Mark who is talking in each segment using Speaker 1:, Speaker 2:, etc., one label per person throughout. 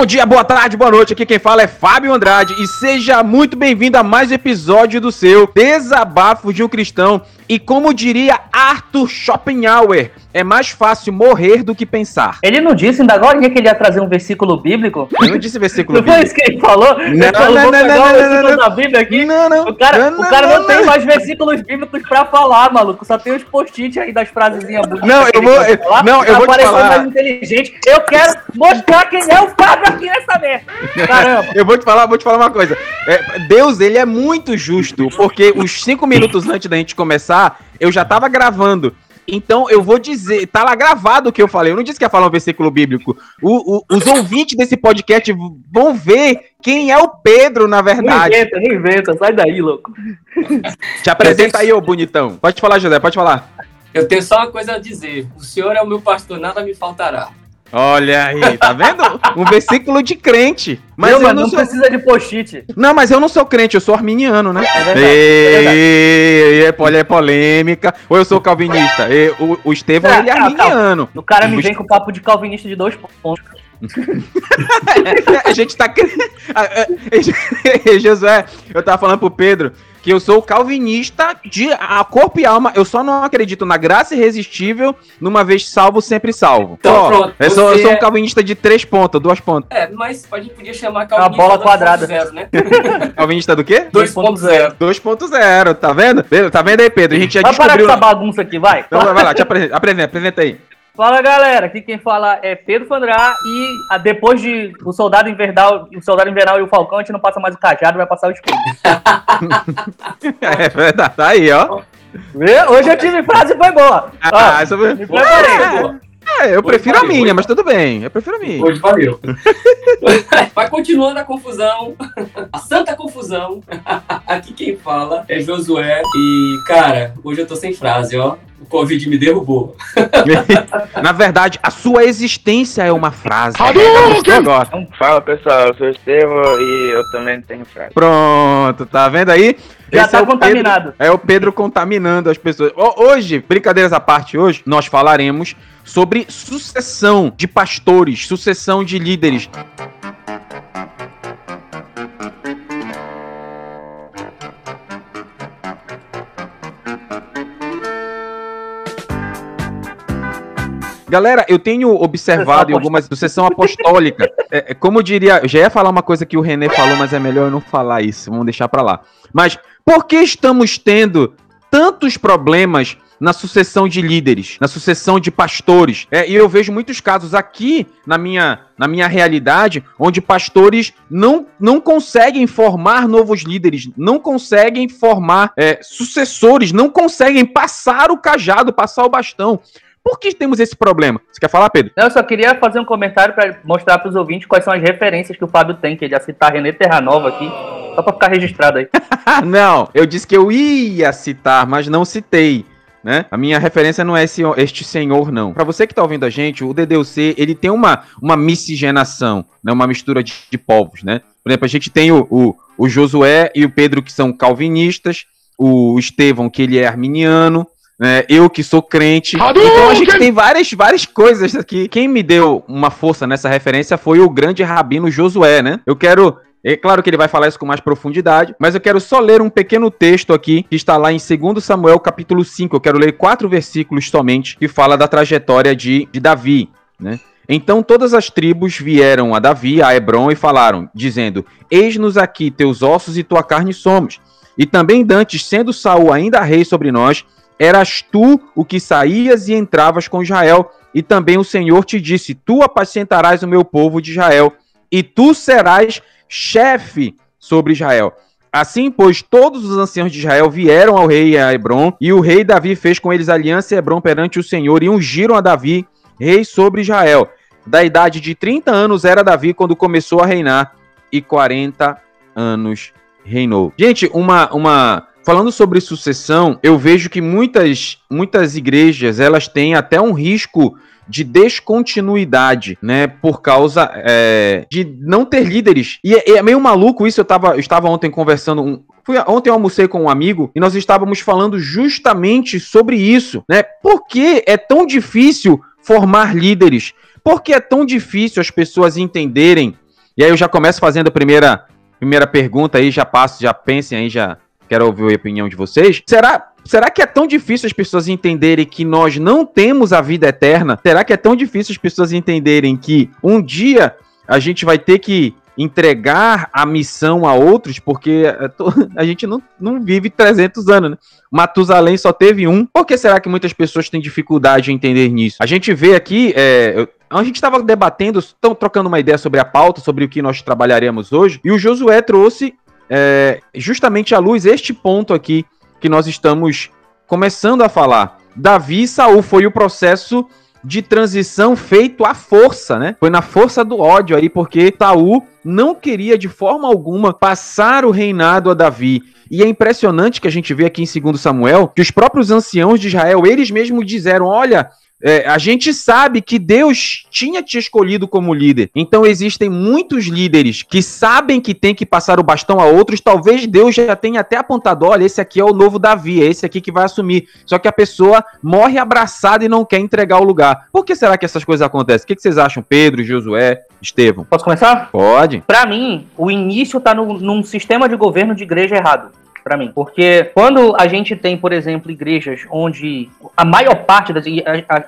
Speaker 1: Bom dia, boa tarde, boa noite. Aqui quem fala é Fábio Andrade e seja muito bem-vindo a mais episódio do seu Desabafo de um Cristão. E como diria Arthur Schopenhauer, é mais fácil morrer do que pensar.
Speaker 2: Ele não disse ainda agora que ele ia trazer um versículo bíblico?
Speaker 1: Eu não disse versículo
Speaker 2: não bíblico. Não foi isso que ele falou? Ele
Speaker 1: não, falou, não, não, não, não, não,
Speaker 2: da Bíblia aqui.
Speaker 1: Não, não.
Speaker 2: O cara não, o cara não, tem mais versículos bíblicos pra falar, maluco. Só tem os post-it aí das frasezinhas.
Speaker 1: Não, eu vou... Falar, não, eu vou te falar.
Speaker 2: mais inteligente. Eu quero mostrar quem é o Fábio aqui nessa merda.
Speaker 1: Caramba. eu vou te falar, vou te falar uma coisa. É, Deus, ele é muito justo, porque os cinco minutos antes da gente começar, eu já tava gravando. Então eu vou dizer, tá lá gravado o que eu falei. Eu não disse que ia falar um versículo bíblico. O, o, os ouvintes desse podcast vão ver quem é o Pedro, na verdade.
Speaker 2: Não inventa, não inventa, sai daí, louco.
Speaker 1: Te apresenta aí, ô bonitão. Pode falar, José, pode falar.
Speaker 3: Eu tenho só uma coisa a dizer. O senhor é o meu pastor, nada me faltará.
Speaker 1: Olha aí, tá vendo? Um versículo de crente.
Speaker 2: Mas não, eu não, não sou... precisa de post-it.
Speaker 1: Não, mas eu não sou crente, eu sou arminiano, né? É verdade. E, é, verdade. é, polêmica. Ou eu sou calvinista. E, o, o Estevão, é, ele é arminiano.
Speaker 2: O cara me vem com papo de calvinista de dois pontos.
Speaker 1: a gente tá. Josué, eu tava falando pro Pedro que eu sou calvinista de a corpo e alma. Eu só não acredito na graça irresistível, numa vez salvo, sempre salvo. Então, pronto. Eu sou, eu sou, um é- calvinista de três pontas, duas pontas.
Speaker 3: É, mas a gente podia chamar
Speaker 2: calvinista. A bola quadrada.
Speaker 1: 0, né? calvinista do quê?
Speaker 2: 2.0.
Speaker 1: 2.0, tá vendo? Tá vendo aí, Pedro? A gente já
Speaker 2: vai descobriu... parar com essa bagunça aqui, vai.
Speaker 1: Então vai lá, te apresenta, apresenta, apresenta aí.
Speaker 2: Fala galera, aqui quem fala é Pedro Fandrá e a, depois de o Soldado Invernal, o Soldado Invernal e o Falcão, a gente não passa mais o cajado, vai passar o escudo.
Speaker 1: é verdade, tá aí, ó.
Speaker 2: Hoje eu tive frase foi boa. Ah, ó, essa foi... Me preparei.
Speaker 1: É, eu prefiro valeu, a minha, mas tudo bem. Eu prefiro a minha.
Speaker 3: Hoje valeu. Vai continuando a confusão. A santa confusão. Aqui quem fala é Josué. E, cara, hoje eu tô sem frase, ó. O Covid me derrubou.
Speaker 1: Na verdade, a sua existência é uma frase.
Speaker 4: agora. Fala pessoal, eu sou o Estevam e eu também tenho frase.
Speaker 1: Pronto, tá vendo aí?
Speaker 2: Já Esse tá é contaminado.
Speaker 1: Pedro, é o Pedro contaminando as pessoas. Hoje, brincadeiras à parte, hoje nós falaremos sobre sucessão de pastores, sucessão de líderes. Galera, eu tenho observado em algumas sucessão apostólica, é, é, como eu diria, eu já ia falar uma coisa que o René falou, mas é melhor eu não falar isso, vamos deixar para lá. Mas por que estamos tendo tantos problemas na sucessão de líderes, na sucessão de pastores. É, e eu vejo muitos casos aqui na minha, na minha realidade onde pastores não, não conseguem formar novos líderes, não conseguem formar é, sucessores, não conseguem passar o cajado, passar o bastão. Por que temos esse problema? Você quer falar, Pedro?
Speaker 2: eu só queria fazer um comentário para mostrar para os ouvintes quais são as referências que o Fábio tem, que ele ia citar René Terranova aqui, só para ficar registrado aí.
Speaker 1: não, eu disse que eu ia citar, mas não citei. Né? A minha referência não é esse, este senhor, não. Para você que está ouvindo a gente, o DDUC ele tem uma, uma miscigenação, né? uma mistura de, de povos. Né? Por exemplo, a gente tem o, o, o Josué e o Pedro, que são calvinistas, o Estevão, que ele é arminiano, né? Eu que sou crente. Então a gente tem várias, várias coisas aqui. Quem me deu uma força nessa referência foi o grande rabino Josué, né? Eu quero é claro que ele vai falar isso com mais profundidade, mas eu quero só ler um pequeno texto aqui que está lá em 2 Samuel, capítulo 5. Eu quero ler quatro versículos somente que fala da trajetória de, de Davi, né? Então todas as tribos vieram a Davi, a Hebron, e falaram, dizendo: Eis-nos aqui teus ossos e tua carne somos. E também dantes, sendo Saul ainda rei sobre nós, eras tu o que saías e entravas com Israel, e também o Senhor te disse: Tu apacentarás o meu povo de Israel, e tu serás chefe sobre Israel. Assim, pois, todos os anciãos de Israel vieram ao rei a Hebron, e o rei Davi fez com eles aliança em Hebron perante o Senhor, e ungiram a Davi rei sobre Israel. Da idade de 30 anos era Davi quando começou a reinar, e 40 anos reinou. Gente, uma, uma Falando sobre sucessão, eu vejo que muitas, muitas igrejas elas têm até um risco de descontinuidade, né? Por causa é, de não ter líderes. E é, é, meio maluco isso. Eu, tava, eu estava ontem conversando. Um, fui, ontem eu almocei com um amigo e nós estávamos falando justamente sobre isso, né? Por que é tão difícil formar líderes? Por que é tão difícil as pessoas entenderem E aí eu já começo fazendo a primeira, primeira pergunta aí, já passo, já pensem aí, já quero ouvir a opinião de vocês. Será, será que é tão difícil as pessoas entenderem que nós não temos a vida eterna? Será que é tão difícil as pessoas entenderem que um dia a gente vai ter que entregar a missão a outros, porque é, a gente não, não vive 300 anos, né? Matusalém só teve um. Por que será que muitas pessoas têm dificuldade em entender nisso? A gente vê aqui, é, a gente estava debatendo, estão trocando uma ideia sobre a pauta, sobre o que nós trabalharemos hoje, e o Josué trouxe é, justamente à luz este ponto aqui que nós estamos começando a falar. Davi e Saul foi o processo de transição feito à força, né? Foi na força do ódio aí, porque Saul não queria de forma alguma passar o reinado a Davi. E é impressionante que a gente vê aqui em 2 Samuel que os próprios anciãos de Israel, eles mesmos disseram: olha, é, a gente sabe que Deus tinha te escolhido como líder. Então existem muitos líderes que sabem que tem que passar o bastão a outros. Talvez Deus já tenha até apontado: olha, esse aqui é o novo Davi, é esse aqui que vai assumir. Só que a pessoa morre abraçada e não quer entregar o lugar. Por que será que essas coisas acontecem? O que, vocês acham, Pedro, Josué, Estevão?
Speaker 2: Posso começar?
Speaker 1: Pode.
Speaker 2: Para mim, o início está num sistema de governo de igreja errado para mim. Porque quando a gente tem, por exemplo, igrejas onde a maior parte das.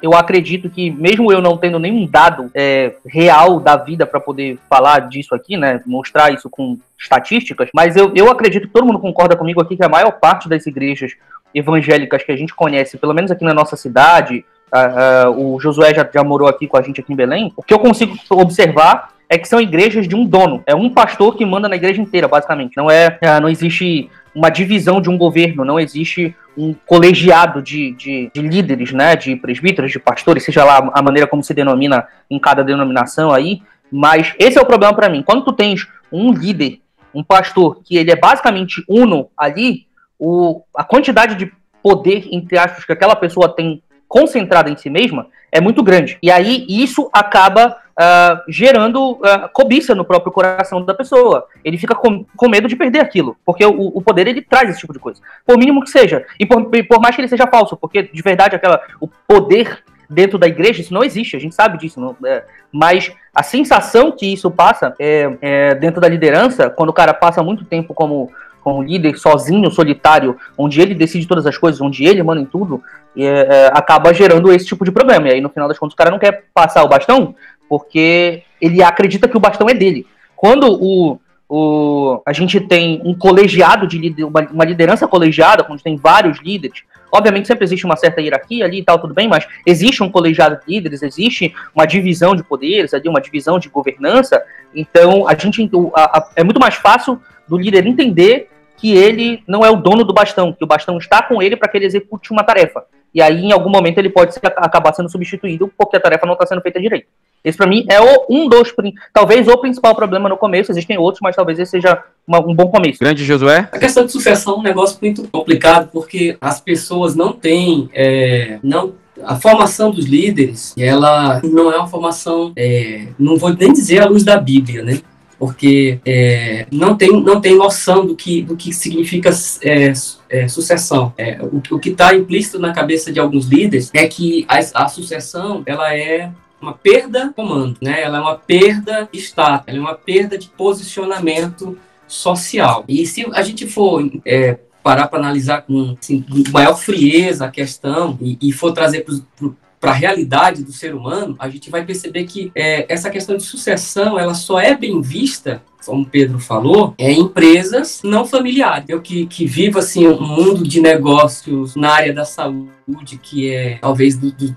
Speaker 2: Eu acredito que, mesmo eu não tendo nenhum dado é, real da vida para poder falar disso aqui, né? Mostrar isso com estatísticas, mas eu, eu acredito que todo mundo concorda comigo aqui que a maior parte das igrejas evangélicas que a gente conhece, pelo menos aqui na nossa cidade, uh, uh, o Josué já, já morou aqui com a gente aqui em Belém, o que eu consigo observar é que são igrejas de um dono. É um pastor que manda na igreja inteira, basicamente. Não é, é não existe uma divisão de um governo, não existe um colegiado de, de, de, líderes, né, de presbíteros, de pastores, seja lá a maneira como se denomina em cada denominação aí, mas esse é o problema para mim. Quando tu tens um líder, um pastor, que ele é basicamente uno ali, o, a quantidade de poder, entre aspas, que aquela pessoa tem concentrada em si mesma é muito grande. E aí isso acaba uh, gerando uh, cobiça no próprio coração da pessoa. Ele fica com, com medo de perder aquilo, porque o, o, poder ele traz esse tipo de coisa. Por mínimo que seja, e por, por mais que ele seja falso, porque de verdade aquela o poder dentro da igreja isso não existe, a gente sabe disso, não, é, mas a sensação que isso passa é, é, dentro da liderança, quando o cara passa muito tempo como líder sozinho, solitário, onde ele decide todas as coisas, onde ele manda em tudo, é, é, acaba gerando esse tipo de problema. E aí, no final das contas, o cara não quer passar o bastão porque ele acredita que o bastão é dele. Quando o, o, a gente tem um colegiado de lider, uma, liderança colegiada, onde tem vários líderes, obviamente sempre existe uma certa hierarquia ali e tal, tudo bem, mas existe um colegiado de líderes, existe uma divisão de poderes ali, uma divisão de governança, então a gente a, a, é muito mais fácil do líder entender que ele não é o dono do bastão, que o bastão está com ele para que ele execute uma tarefa. E aí, em algum momento, ele pode ser, acabar sendo substituído porque a tarefa não está sendo feita direito. Esse para mim é o, um dos, talvez o principal problema no começo. Existem outros, mas talvez esse seja uma, um bom começo.
Speaker 1: Grande Josué.
Speaker 3: A questão de sucessão é um negócio muito complicado porque as pessoas não têm, é, não a formação dos líderes, essa não é uma formação, é, não vou nem dizer à luz da Bíblia, né? Porque é, não, tem, não tem noção do que, do que significa é, é, sucessão. É, o, o que está implícito na cabeça de alguns líderes é que a, a sucessão ela é uma perda de comando, né? Ela é uma perda de status, ela é uma perda de posicionamento social. E se a gente for é, parar para analisar com, assim, com maior frieza a questão e, e for trazer para a realidade do ser humano, a gente vai perceber que é, essa questão de sucessão ela só é bem vista como Pedro falou, é empresas não familiares. Eu que, que vivo assim um mundo de negócios na área da saúde, que é talvez do, do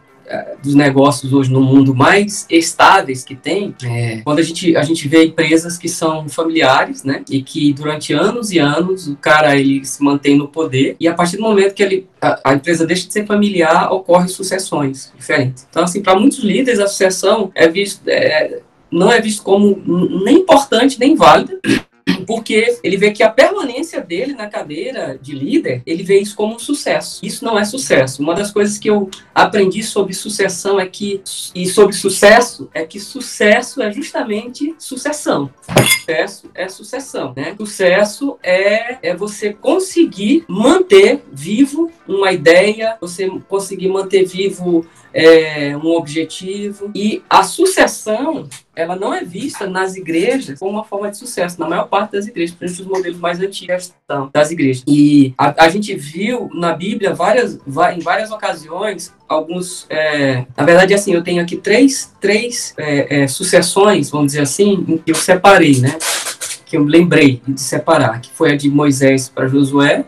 Speaker 3: dos negócios hoje no mundo mais estáveis que tem, é, quando a gente, a gente vê empresas que são familiares, né, e que durante anos e anos o cara ele se mantém no poder e a partir do momento que ele, a, a empresa deixa de ser familiar, ocorrem sucessões diferentes. Então, assim, para muitos líderes a sucessão é visto, é, não é visto como nem importante nem válida, porque ele vê que a permanência dele na cadeira de líder, ele vê isso como um sucesso. Isso não é sucesso. Uma das coisas que eu aprendi sobre sucessão é que e sobre sucesso é que sucesso é justamente sucessão. Sucesso é sucessão, né? Sucesso é, é você conseguir manter vivo uma ideia, você conseguir manter vivo é, um objetivo. E a sucessão, ela não é vista nas igrejas como uma forma de sucesso, na maior parte das igrejas, principalmente os modelos mais antigos das igrejas. E a, a gente viu na Bíblia várias, em várias ocasiões alguns. É, na verdade, assim, eu tenho aqui três, três é, é, sucessões, vamos dizer assim, que eu separei, né? Que eu lembrei de separar, que foi a de Moisés para Josué,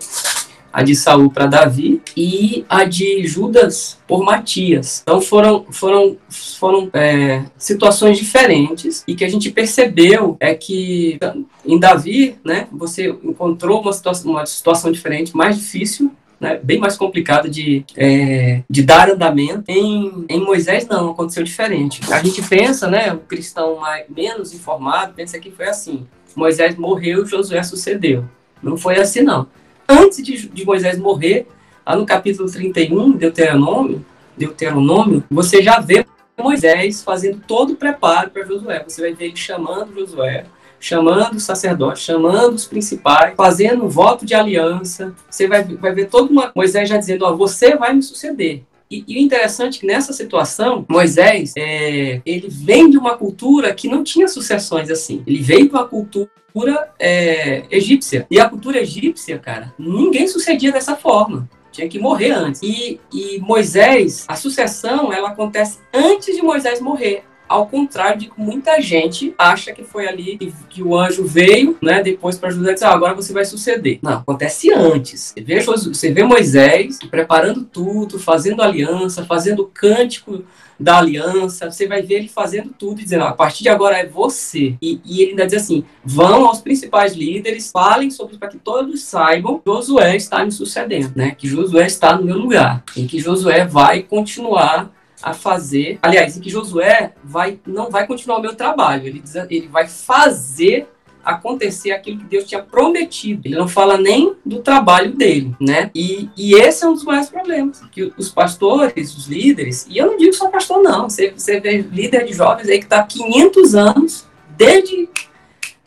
Speaker 3: a de Saul para Davi e a de Judas por Matias. Então foram, foram, foram é, situações diferentes e que a gente percebeu é que em Davi, né, você encontrou uma situação, uma situação diferente, mais difícil, né, bem mais complicada de, é, de dar andamento. Em, em Moisés, não, aconteceu diferente. A gente pensa, né, o cristão mais, menos informado, pensa que foi assim. Moisés morreu, Josué sucedeu. Não foi assim, não antes de, de Moisés morrer, lá no capítulo 31, Deuteronômio, Deuteronômio, você já vê Moisés fazendo todo o preparo para Josué. Você vai ver ele chamando Josué, chamando os sacerdotes, chamando os principais, fazendo voto de aliança. Você vai, vai ver todo uma Moisés já dizendo: Ó, você vai me suceder. E, e, o interessante é que nessa situação, Moisés, é, ele vem de uma cultura que não tinha sucessões assim. Ele veio de uma cultura é, egípcia. E a cultura egípcia, cara, ninguém sucedia dessa forma tinha que morrer antes. E, e, Moisés, a sucessão, ela acontece antes de Moisés morrer. Ao contrário de que muita gente acha que foi ali que, que o anjo veio, né, depois para José dizer, ah, agora você vai suceder. Não, acontece antes. Você vê, você vê Moisés preparando tudo, fazendo aliança, fazendo cântico da aliança, você vai ver ele fazendo tudo e dizendo, ah, a partir de agora é você. E, e, ele ainda diz assim, vão aos principais líderes, falem sobre para que todos saibam que Josué está me sucedendo, né? Que Josué está no meu lugar, e que Josué vai continuar a fazer. Aliás, em que Josué vai, não vai continuar o meu trabalho, ele, diz, ele vai fazer acontecer aquilo que Deus tinha prometido. Ele não fala nem do trabalho dele, né? E, e esse é um dos maiores problemas, que os pastores, os líderes, e eu não digo só pastor não, você, você vê líder de jovens aí que está 500 anos, desde,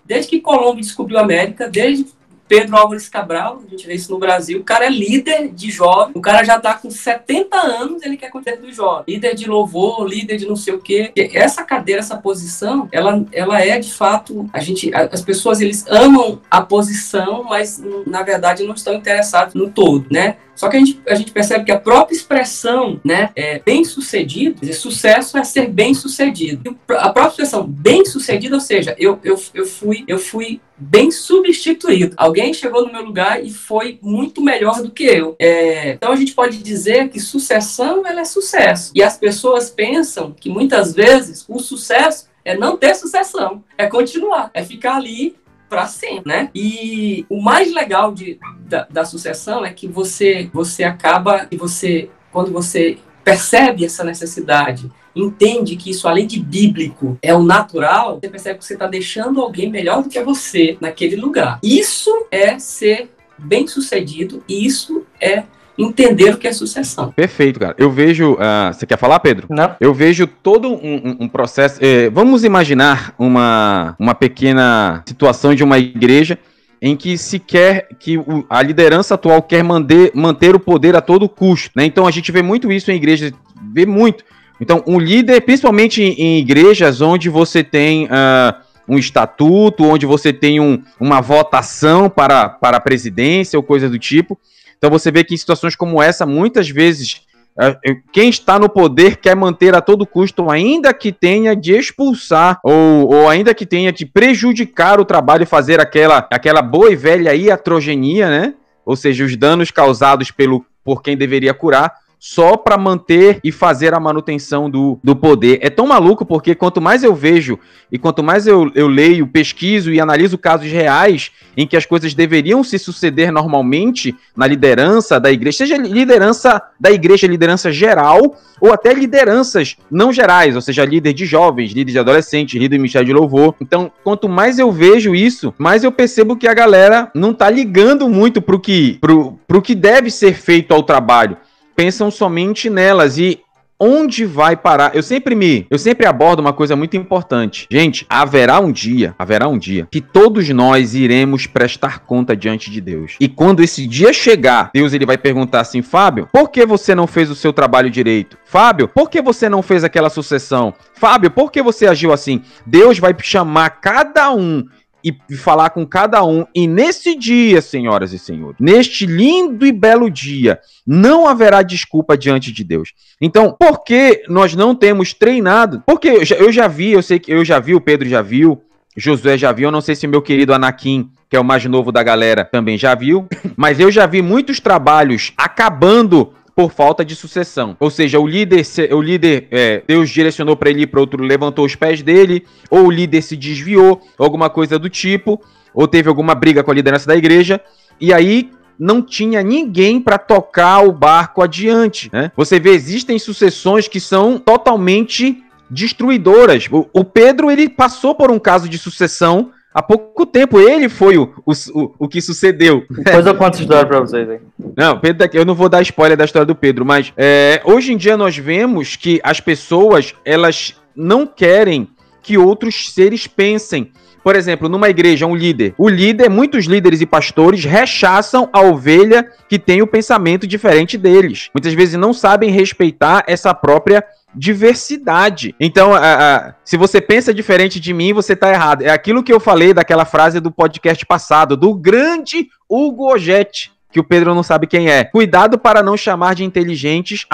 Speaker 3: desde que Colombo descobriu a América, desde Pedro Álvares Cabral, a gente vê isso no Brasil, o cara é líder de jovem, o cara já tá com 70 anos, ele quer cuidar do jovem. Líder de louvor, líder de não sei o quê. Essa cadeira, essa posição, ela, ela é de fato, a gente, as pessoas, eles amam a posição, mas na verdade não estão interessados no todo, né? Só que a gente, a gente percebe que a própria expressão, né, é bem sucedido, sucesso é ser bem sucedido. A própria expressão bem sucedido, ou seja, eu, eu, eu, fui, eu fui bem substituído. Alguém chegou no meu lugar e foi muito melhor do que eu. É, então a gente pode dizer que sucessão ela é sucesso. E as pessoas pensam que muitas vezes o sucesso é não ter sucessão, é continuar, é ficar ali para sempre, né? E o mais legal de, da, da sucessão é que você você acaba e você quando você percebe essa necessidade, entende que isso, além de bíblico, é o natural, você percebe que você está deixando alguém melhor do que você naquele lugar. Isso é ser bem sucedido e isso é entender o que é sucessão.
Speaker 1: Perfeito, cara. Eu vejo. Uh, você quer falar, Pedro?
Speaker 2: Não.
Speaker 1: Eu vejo todo um, um processo. Eh, vamos imaginar uma, uma pequena situação de uma igreja em que se quer que o, a liderança atual quer manter, manter o poder a todo custo. Né? Então a gente vê muito isso em igrejas, vê muito. Então, um líder, principalmente em, em igrejas onde você tem uh, um estatuto, onde você tem um, uma votação para, para a presidência ou coisa do tipo, então você vê que em situações como essa, muitas vezes, é, quem está no poder quer manter a todo custo, ainda que tenha de expulsar ou, ou ainda que tenha de prejudicar o trabalho e fazer aquela, aquela boa e velha iatrogenia, né? Ou seja, os danos causados pelo, por quem deveria curar, só para manter e fazer a manutenção do, do poder. É tão maluco porque quanto mais eu vejo e quanto mais eu, eu leio, pesquiso e analiso casos reais em que as coisas deveriam se suceder normalmente na liderança da igreja, seja liderança da igreja, liderança geral, ou até lideranças não gerais, ou seja, líder de jovens, líder de adolescentes, líder de ministério de louvor. Então, quanto mais eu vejo isso, mais eu percebo que a galera não tá ligando muito pro que, pro, pro que deve ser feito ao trabalho. Pensam somente nelas e onde vai parar? Eu sempre me, eu sempre abordo uma coisa muito importante. Gente, haverá um dia, haverá um dia que todos nós iremos prestar conta diante de Deus. E quando esse dia chegar, Deus ele vai perguntar assim: "Fábio, por que você não fez o seu trabalho direito? Fábio, por que você não fez aquela sucessão? Fábio, por que você agiu assim?" Deus vai chamar cada um e falar com cada um. E nesse dia, senhoras e senhores, neste lindo e belo dia, não haverá desculpa diante de Deus. Então, por que nós não temos treinado? Porque eu já, eu já vi, eu sei que eu já vi, o Pedro já viu, Josué já viu, eu não sei se meu querido Anakin, que é o mais novo da galera, também já viu, mas eu já vi muitos trabalhos acabando por falta de sucessão. Ou seja, o líder, o líder é, Deus direcionou para ele ir para outro, levantou os pés dele, ou o líder se desviou, alguma coisa do tipo, ou teve alguma briga com a liderança da igreja, e aí não tinha ninguém para tocar o barco adiante. Né? Você vê, existem sucessões que são totalmente destruidoras. O, o Pedro ele passou por um caso de sucessão Há pouco tempo ele foi o, o, o, que sucedeu.
Speaker 2: Depois eu conto a história pra vocês aí.
Speaker 1: Não, Pedro, eu não vou dar spoiler da história do Pedro, mas é, hoje em dia nós vemos que as pessoas elas não querem que outros seres pensem. Por exemplo, numa igreja, um líder. O líder, muitos líderes e pastores rechaçam a ovelha que tem o pensamento diferente deles. Muitas vezes não sabem respeitar essa própria diversidade. Então, a, a, se você pensa diferente de mim, você está errado. É aquilo que eu falei daquela frase do podcast passado, do grande Hugo Ogetti, que o Pedro não sabe quem é. Cuidado para não chamar de inteligentes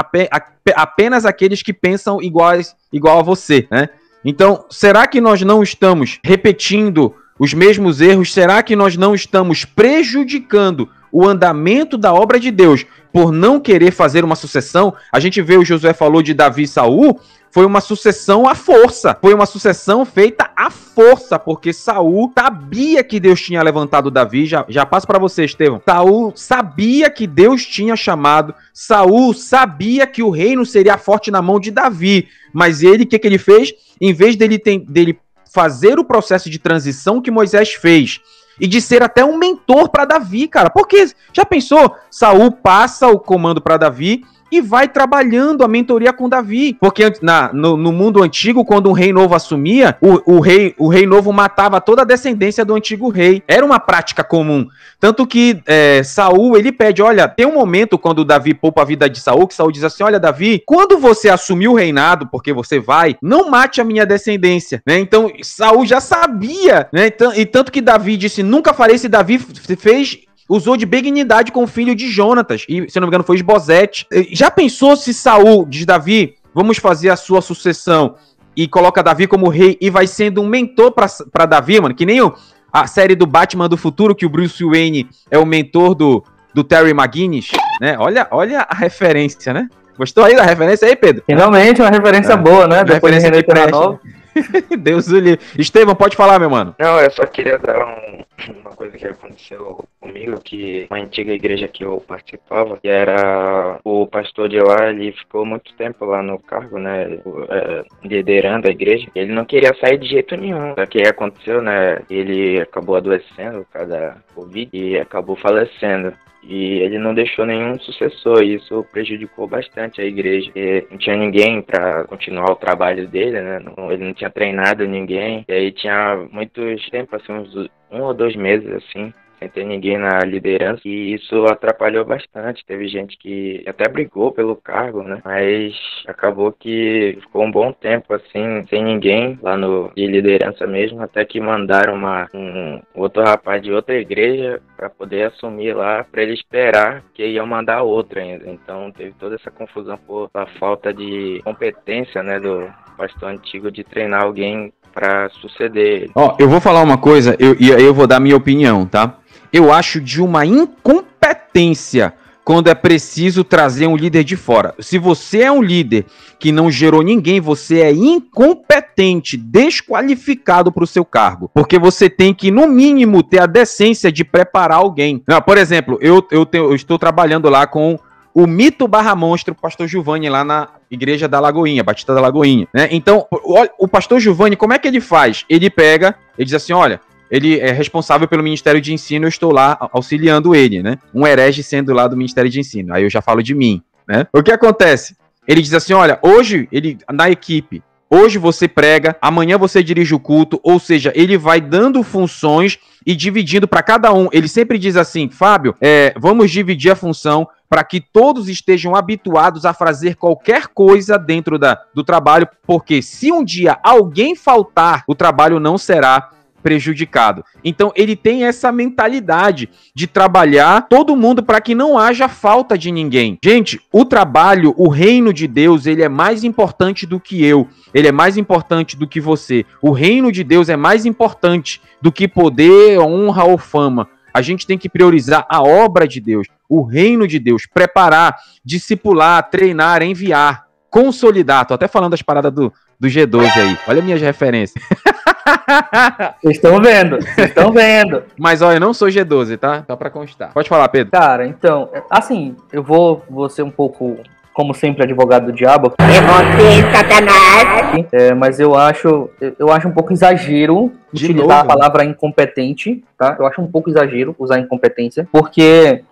Speaker 1: apenas aqueles que pensam iguais, igual a você, né? Então, será que nós não estamos repetindo os mesmos erros? Será que nós não estamos prejudicando o andamento da obra de Deus por não querer fazer uma sucessão. A gente vê o Josué falou de Davi e Saul, foi uma sucessão à força. Foi uma sucessão feita à força, porque Saul sabia que Deus tinha levantado Davi. Já, já passo para você, Estevão. Saul sabia que Deus tinha chamado. Saul sabia que o reino seria forte na mão de Davi. Mas ele, o que, que ele fez? Em vez dele, tem, dele fazer o processo de transição que Moisés fez e de ser até um mentor para Davi, cara. Porque já pensou? Saul passa o comando para Davi e vai trabalhando a mentoria com Davi. Porque na, no, no, mundo antigo, quando um rei novo assumia, o, o, rei, o rei novo matava toda a descendência do antigo rei. Era uma prática comum. Tanto que é, Saul, ele pede, olha, tem um momento quando Davi poupa a vida de Saul, que Saul diz assim, olha, Davi, quando você assumir o reinado, porque você vai, não mate a minha descendência, né? Então, Saul já sabia, né? E tanto que Davi disse, nunca farei se Davi fez usou de benignidade com o filho de Jonatas, e se não me engano foi Esbozete. Já pensou se Saul diz Davi, vamos fazer a sua sucessão e coloca Davi como rei e vai sendo um mentor para Davi, mano, que nem o, a série do Batman do futuro que o Bruce Wayne é o mentor do, do Terry McGuinness, né? Olha, olha a referência, né? Gostou aí da referência aí, Pedro?
Speaker 2: Finalmente uma referência é. boa, né?
Speaker 1: Depois referência de René Deus do livre. Estevão, pode falar, meu mano.
Speaker 4: Não, eu só queria dar um, uma coisa que aconteceu comigo, que uma antiga igreja que eu participava, que era o pastor de lá, ele ficou muito tempo lá no cargo, né, é, liderando a igreja. Ele não queria sair de jeito nenhum. O que aconteceu, né, ele acabou adoecendo por causa da Covid e acabou falecendo e ele não deixou nenhum sucessor. E isso prejudicou bastante a igreja. não tinha ninguém para continuar o trabalho dele, né? Ele não tinha treinado ninguém. E aí tinha muitos tempos, assim, uns um ou dois meses, assim, sem ter ninguém na liderança e isso atrapalhou bastante. Teve gente que até brigou pelo cargo, né? Mas acabou que ficou um bom tempo assim, sem ninguém lá no de liderança mesmo, até que mandaram uma, um outro rapaz de outra igreja para poder assumir lá, para ele esperar que iam mandar outro ainda. Então teve toda essa confusão por a falta de competência, né, do pastor antigo de treinar alguém para suceder.
Speaker 1: Ó, eu vou falar uma coisa, eu, e aí eu vou dar minha opinião, tá? Eu acho de uma incompetência quando é preciso trazer um líder de fora. Se você é um líder que não gerou ninguém, você é incompetente, desqualificado para o seu cargo. Porque você tem que, no mínimo, ter a decência de preparar alguém. Não, por exemplo, eu, eu, tenho, eu estou trabalhando lá com o mito barra monstro, pastor Giovanni, lá na igreja da Lagoinha, Batista da Lagoinha, né? Então, o, o pastor Giovanni, como é que ele faz? Ele pega, ele diz assim, olha, ele é responsável pelo Ministério de Ensino, eu estou lá auxiliando ele, né? Um herege sendo lá do Ministério de Ensino. Aí eu já falo de mim, né? O que acontece? Ele diz assim: olha, hoje, ele na equipe, hoje você prega, amanhã você dirige o culto, ou seja, ele vai dando funções e dividindo para cada um. Ele sempre diz assim: Fábio, é, vamos dividir a função para que todos estejam habituados a fazer qualquer coisa dentro da, do trabalho, porque se um dia alguém faltar, o trabalho não será prejudicado. Então ele tem essa mentalidade de trabalhar todo mundo para que não haja falta de ninguém. Gente, o trabalho, o reino de Deus, ele é mais importante do que eu. Ele é mais importante do que você. O reino de Deus é mais importante do que poder, honra ou fama. A gente tem que priorizar a obra de Deus, o reino de Deus, preparar, discipular, treinar, enviar, consolidar. Tô até falando das paradas do, do G12 aí. Olha minhas referências.
Speaker 2: Vocês estão vendo, vocês estão vendo.
Speaker 1: Mas olha, eu não sou G12, tá? Só pra constar. Pode falar, Pedro.
Speaker 2: Cara, então, assim, eu vou, vou ser um pouco, como sempre, advogado do diabo.
Speaker 5: É você, Satanás!
Speaker 2: É, mas eu acho, eu acho um pouco exagero
Speaker 1: De
Speaker 2: utilizar
Speaker 1: novo?
Speaker 2: a palavra incompetente, tá? Eu acho um pouco exagero usar incompetência, porque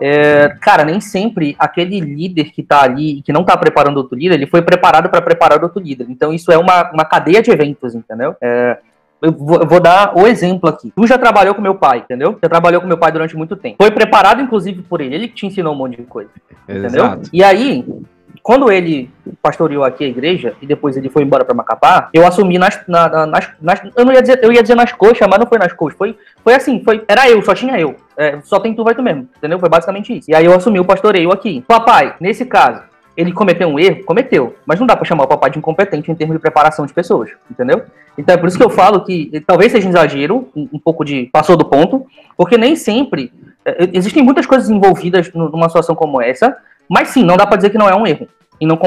Speaker 2: é, cara, nem sempre aquele líder que tá ali, que não tá preparando outro líder, ele foi preparado para preparar outro líder. Então isso é uma, uma cadeia de eventos, entendeu? É, eu vou, eu vou dar o exemplo aqui. Tu já trabalhou com meu pai, entendeu? Já trabalhou com meu pai durante muito tempo. Foi preparado, inclusive, por ele. Ele que te ensinou um monte de coisa. Entendeu?
Speaker 1: Exato.
Speaker 2: E aí, quando ele pastoreou aqui a igreja e depois ele foi embora para Macapá, eu assumi nas, na- na- nas, nas- eu não ia dizer, eu ia dizer nas coxas, mas não foi nas coxas, foi, foi assim, foi, era eu, só tinha eu, É, só tem tu, vai tu mesmo, entendeu? Foi basicamente isso. E aí eu assumi o pastoreio aqui. Papai, nesse caso, ele cometeu um erro? Cometeu. Mas não dá pra chamar o papai de incompetente em termos de preparação de pessoas, entendeu? Então é por isso que eu falo que eh, talvez seja um exagero, um, pouco de passou do ponto, porque nem sempre. eh, existem muitas coisas envolvidas nu- numa situação como essa, mas sim, não dá pra dizer que não é um erro. E não,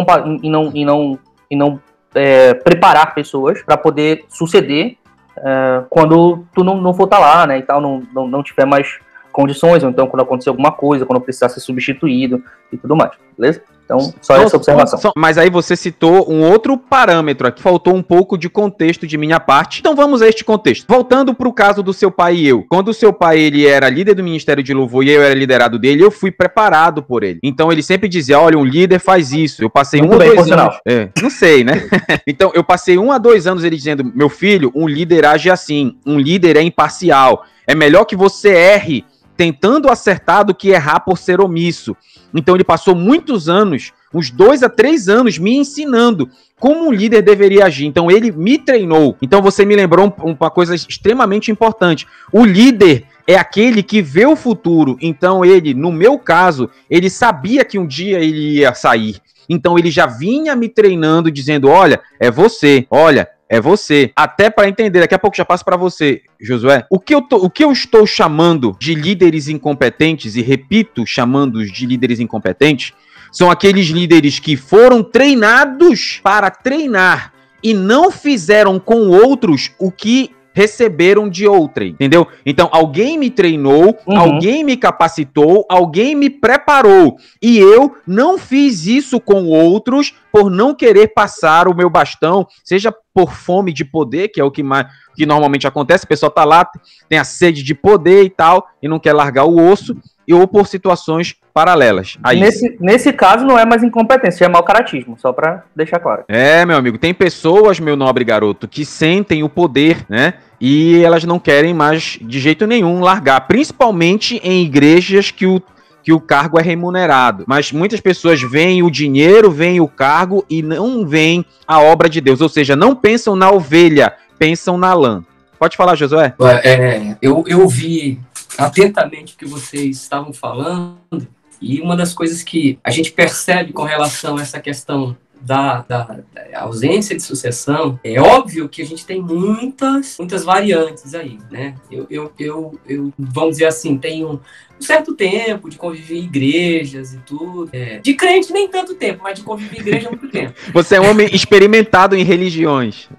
Speaker 2: e não, e não, e não eh, preparar pessoas pra poder suceder eh, quando tu não, não for estar lá, né? E tal, não, não, não tiver mais condições, ou então quando acontecer alguma coisa, quando precisar ser substituído e tudo mais, beleza? Então, só
Speaker 1: Só-
Speaker 2: essa observação.
Speaker 1: só- mas aí você citou um outro parâmetro aqui, faltou um pouco de contexto de minha parte. Então vamos a este contexto. Voltando para o caso do seu pai e eu. Quando o seu pai ele era líder do Ministério de Louvor e eu era liderado dele, eu fui preparado por ele. Então ele sempre dizia: olha, um líder faz isso. Eu passei
Speaker 2: Muito
Speaker 1: um
Speaker 2: bem,
Speaker 1: dois anos. É, não sei, né? então eu passei um a dois anos ele dizendo: meu filho, um líder age assim. Um líder é imparcial. É melhor que você erre tentando acertar do que errar por ser omisso. Então ele passou muitos anos, uns dois a três anos, me ensinando como um líder deveria agir. Então ele me treinou. Então você me lembrou um- uma coisa extremamente importante. O líder é aquele que vê o futuro. Então ele, no meu caso, ele sabia que um dia ele ia sair. Então ele já vinha me treinando, dizendo: olha, é você, olha, é você. Até para entender, daqui a pouco já passo para você, Josué. O que, eu tô- o que eu estou chamando de líderes incompetentes, e repito, chamando-os de líderes incompetentes, são aqueles líderes que foram treinados para treinar e não fizeram com outros o que receberam de outrem, entendeu? Então, alguém me treinou,
Speaker 2: Uhum.
Speaker 1: alguém me capacitou, alguém me preparou, e eu não fiz isso com outros por não querer passar o meu bastão, seja por fome de poder, que é o que mais que normalmente acontece, a pessoa tá lá, tem a sede de poder e tal, e não quer largar o osso, e ou por situações paralelas. Aí,
Speaker 2: Nesse, nesse caso, não é mais incompetência, é mau caratismo, só pra deixar claro.
Speaker 1: É, meu amigo, tem pessoas, meu nobre garoto, que sentem o poder, né? E elas não querem mais de jeito nenhum largar, principalmente em igrejas que o que o cargo é remunerado. Mas muitas pessoas veem o dinheiro, veem o cargo e não veem a obra de Deus. Ou seja, não pensam na ovelha, pensam na lã. Pode falar, Josué?
Speaker 3: É, eu, eu ouvi atentamente o que vocês estavam falando, e uma das coisas que a gente percebe com relação a essa questão da, da- a ausência de sucessão, é óbvio que a gente tem muitas, muitas variantes aí, né? Eu, eu, eu, eu vamos dizer assim, tenho um certo tempo de conviver em igrejas e tudo. É, de crente nem tanto tempo, mas de conviver em igreja muito tempo.
Speaker 1: Você é um homem experimentado em religiões.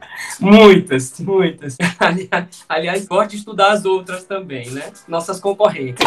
Speaker 3: Muitas, muitas. Aliás, aliás, gosto de estudar as outras também, né? Nossas concorrentes.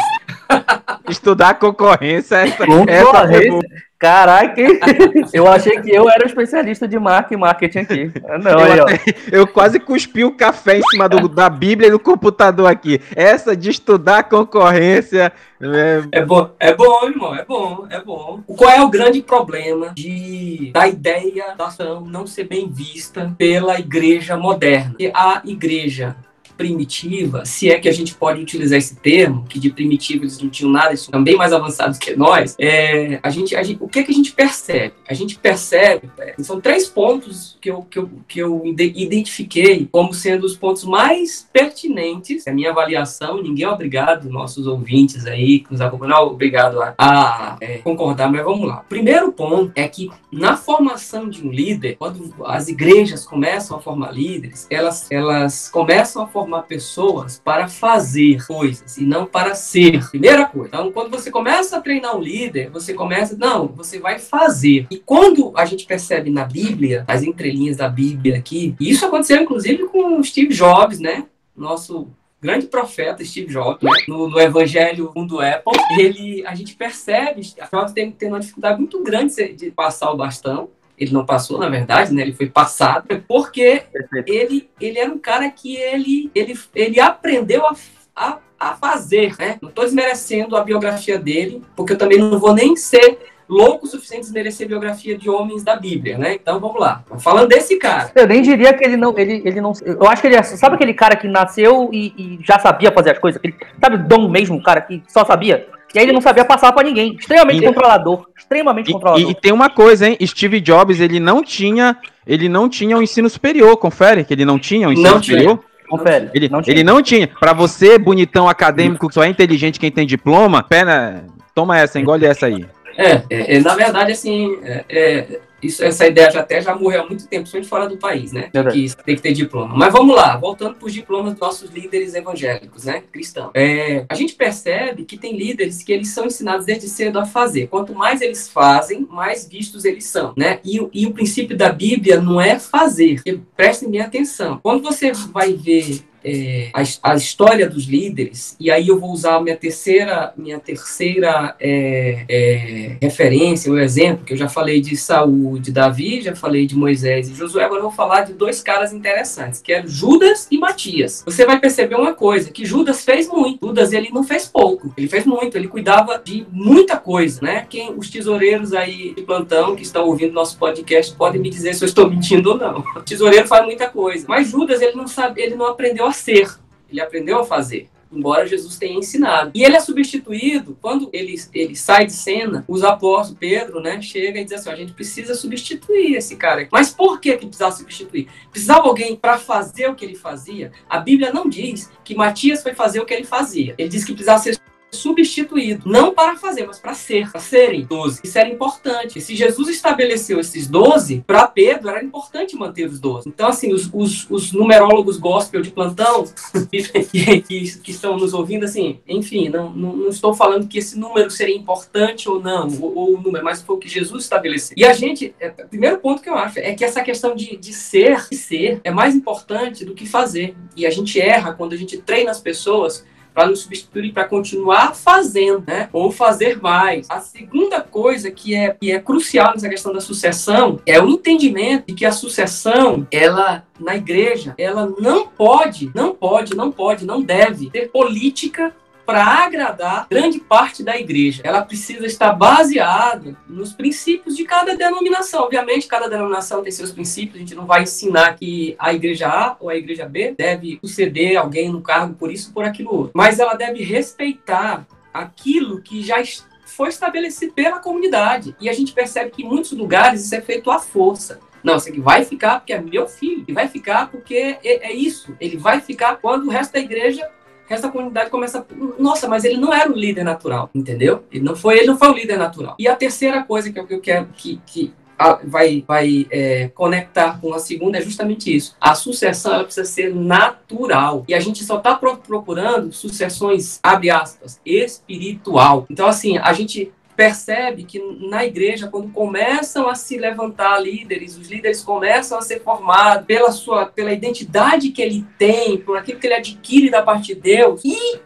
Speaker 1: Estudar concorrência, essa, essa
Speaker 2: Concorrência? Caraca, eu achei que eu era o especialista de marca e marketing aqui. Não,
Speaker 1: eu,
Speaker 2: aí, ó.
Speaker 1: até- eu quase cuspi o café em cima do- da Bíblia e do computador aqui. Essa de estudar concorrência. é,
Speaker 3: É bom, é bom, irmão, é bom, é bom. Qual é o grande problema de da ideia da ação não ser bem vista pela igreja moderna? E a igreja primitiva, se é que a gente pode utilizar esse termo, que de primitivo eles não tinham nada, eles são bem mais avançados que nós, é, a gente, a gente- o que, é que a gente percebe? A gente percebe, é, são três pontos que eu, que eu, que eu ide- identifiquei como sendo os pontos mais pertinentes, a minha avaliação, ninguém é obrigado, nossos ouvintes aí que nos acompanham, é obrigado a, a, é, concordar, mas vamos lá. Primeiro ponto é que na formação de um líder, quando as igrejas começam a formar líderes, elas, elas começam a formar pessoas para fazer coisas e não para ser. Primeira coisa. Então, quando você começa a treinar um líder, você começa, não, você vai fazer. E quando a gente percebe na Bíblia, as entrelinhas da Bíblia aqui, e isso aconteceu inclusive com Steve Jobs, né? Nosso grande profeta Steve Jobs, né? no, no Evangelho do Apple, ele, a gente percebe, Jobs tem, tem uma dificuldade muito grande de de passar o bastão, ele não passou, na verdade, né? Ele foi passado, porque
Speaker 2: Perfeito.
Speaker 3: ele, ele era um cara que ele, ele, ele aprendeu a, a, a fazer, né? Não estou desmerecendo a biografia dele, porque eu também não vou nem ser louco o suficiente desmerecer a biografia de homens da Bíblia, né? Então vamos lá. Falando desse cara,
Speaker 2: Eu nem diria que ele não, ele, ele não. Eu acho que ele é. Sabe aquele cara que nasceu e, e já sabia fazer as coisas? Aquele, sabe, dom mesmo, cara que só sabia? E aí ele não sabia passar pra ninguém. Extremamente
Speaker 1: E-
Speaker 2: controlador. Extremamente
Speaker 1: E,
Speaker 2: controlador.
Speaker 1: e- e tem uma coisa, hein? Steve Jobs, ele não tinha, ele não tinha o ensino superior, confere que ele não tinha o ensino
Speaker 3: Não tinha.
Speaker 1: superior.
Speaker 2: Confere.
Speaker 1: Ele
Speaker 2: não tinha.
Speaker 1: ele não tinha. Pra você, bonitão acadêmico, que só é inteligente quem tem diploma, pena, toma essa, engole essa aí.
Speaker 3: É, é, é, na verdade, assim, é, é, isso, essa ideia já até já morreu há muito tempo, principalmente fora do país, né? Que tem que ter diploma. Mas vamos lá, voltando para os diplomas dos nossos líderes evangélicos, né? Cristãos. É, a gente percebe que tem líderes que eles são ensinados desde cedo a fazer. Quanto mais eles fazem, mais vistos eles são, né? E, o- e o princípio da Bíblia não é fazer. Prestem bem atenção. Quando você vai ver é, a, a história dos líderes, e aí eu vou usar a minha terceira, minha terceira é, é, referência, o exemplo, que eu já falei de Saúl, de Davi, já falei de Moisés e Josué, agora eu vou falar de dois caras interessantes, que eram Judas e Matias. Você vai perceber uma coisa, que Judas fez muito. Judas, ele não fez pouco, ele fez muito, ele cuidava de muita coisa, né? Quem, os tesoureiros aí de plantão que estão ouvindo nosso podcast podem me dizer se eu estou mentindo ou não. O tesoureiro faz muita coisa, mas Judas, ele não sabe, ele não aprendeu a ser, ele aprendeu a fazer embora Jesus tenha ensinado. E ele é substituído, quando ele, ele sai de cena, os apóstolos, Pedro, né, chega e diz assim, a gente precisa substituir esse cara. Mas por que que precisava substituir? Precisava alguém para fazer o que ele fazia? A Bíblia não diz que Matias foi fazer o que ele fazia. Ele diz que precisava ser substituído, não para fazer, mas para ser, para serem 12. Isso era importante. Se Jesus estabeleceu esses 12, para Pedro era importante manter os 12. Então, assim, os, os, os numerólogos gospel de plantão que, que, que estão nos ouvindo, assim, enfim, não, não, não estou falando que esse número seria importante ou não, ou, o número, mas foi o que Jesus estabeleceu. E a gente, é, primeiro ponto que eu acho é que essa questão de, de ser e ser é mais importante do que fazer. E a gente erra quando a gente treina as pessoas para nos substituir, para continuar fazendo, né? Ou fazer mais. A segunda coisa que é, que é crucial nessa questão da sucessão é o entendimento de que a sucessão, ela na igreja, ela não pode, não pode, não pode, não deve ter política para agradar grande parte da igreja. Ela precisa estar baseada nos princípios de cada denominação. Obviamente, cada denominação tem seus princípios. A gente não vai ensinar que a igreja A ou a igreja B deve suceder alguém no cargo por isso ou por aquilo outro. Mas ela deve respeitar aquilo que já foi estabelecido pela comunidade. E a gente percebe que em muitos lugares isso é feito à força. Não, esse aqui vai ficar porque é meu filho. E vai ficar porque é, é isso. Ele vai ficar quando o resto da igreja da comunidade começa. Nossa, mas ele não era o líder natural, entendeu? Ele não foi, ele não foi o líder natural. E a terceira coisa que eu, que eu quero que, que vai, vai é, conectar com a segunda é justamente isso. A sucessão ela precisa ser natural. E a gente só está procurando sucessões, abre aspas, espiritual. Então, assim, a gente percebe que na igreja, quando começam a se levantar líderes, os líderes começam a ser formados pela sua, pela identidade que ele tem, por aquilo que ele adquire da parte de Deus, e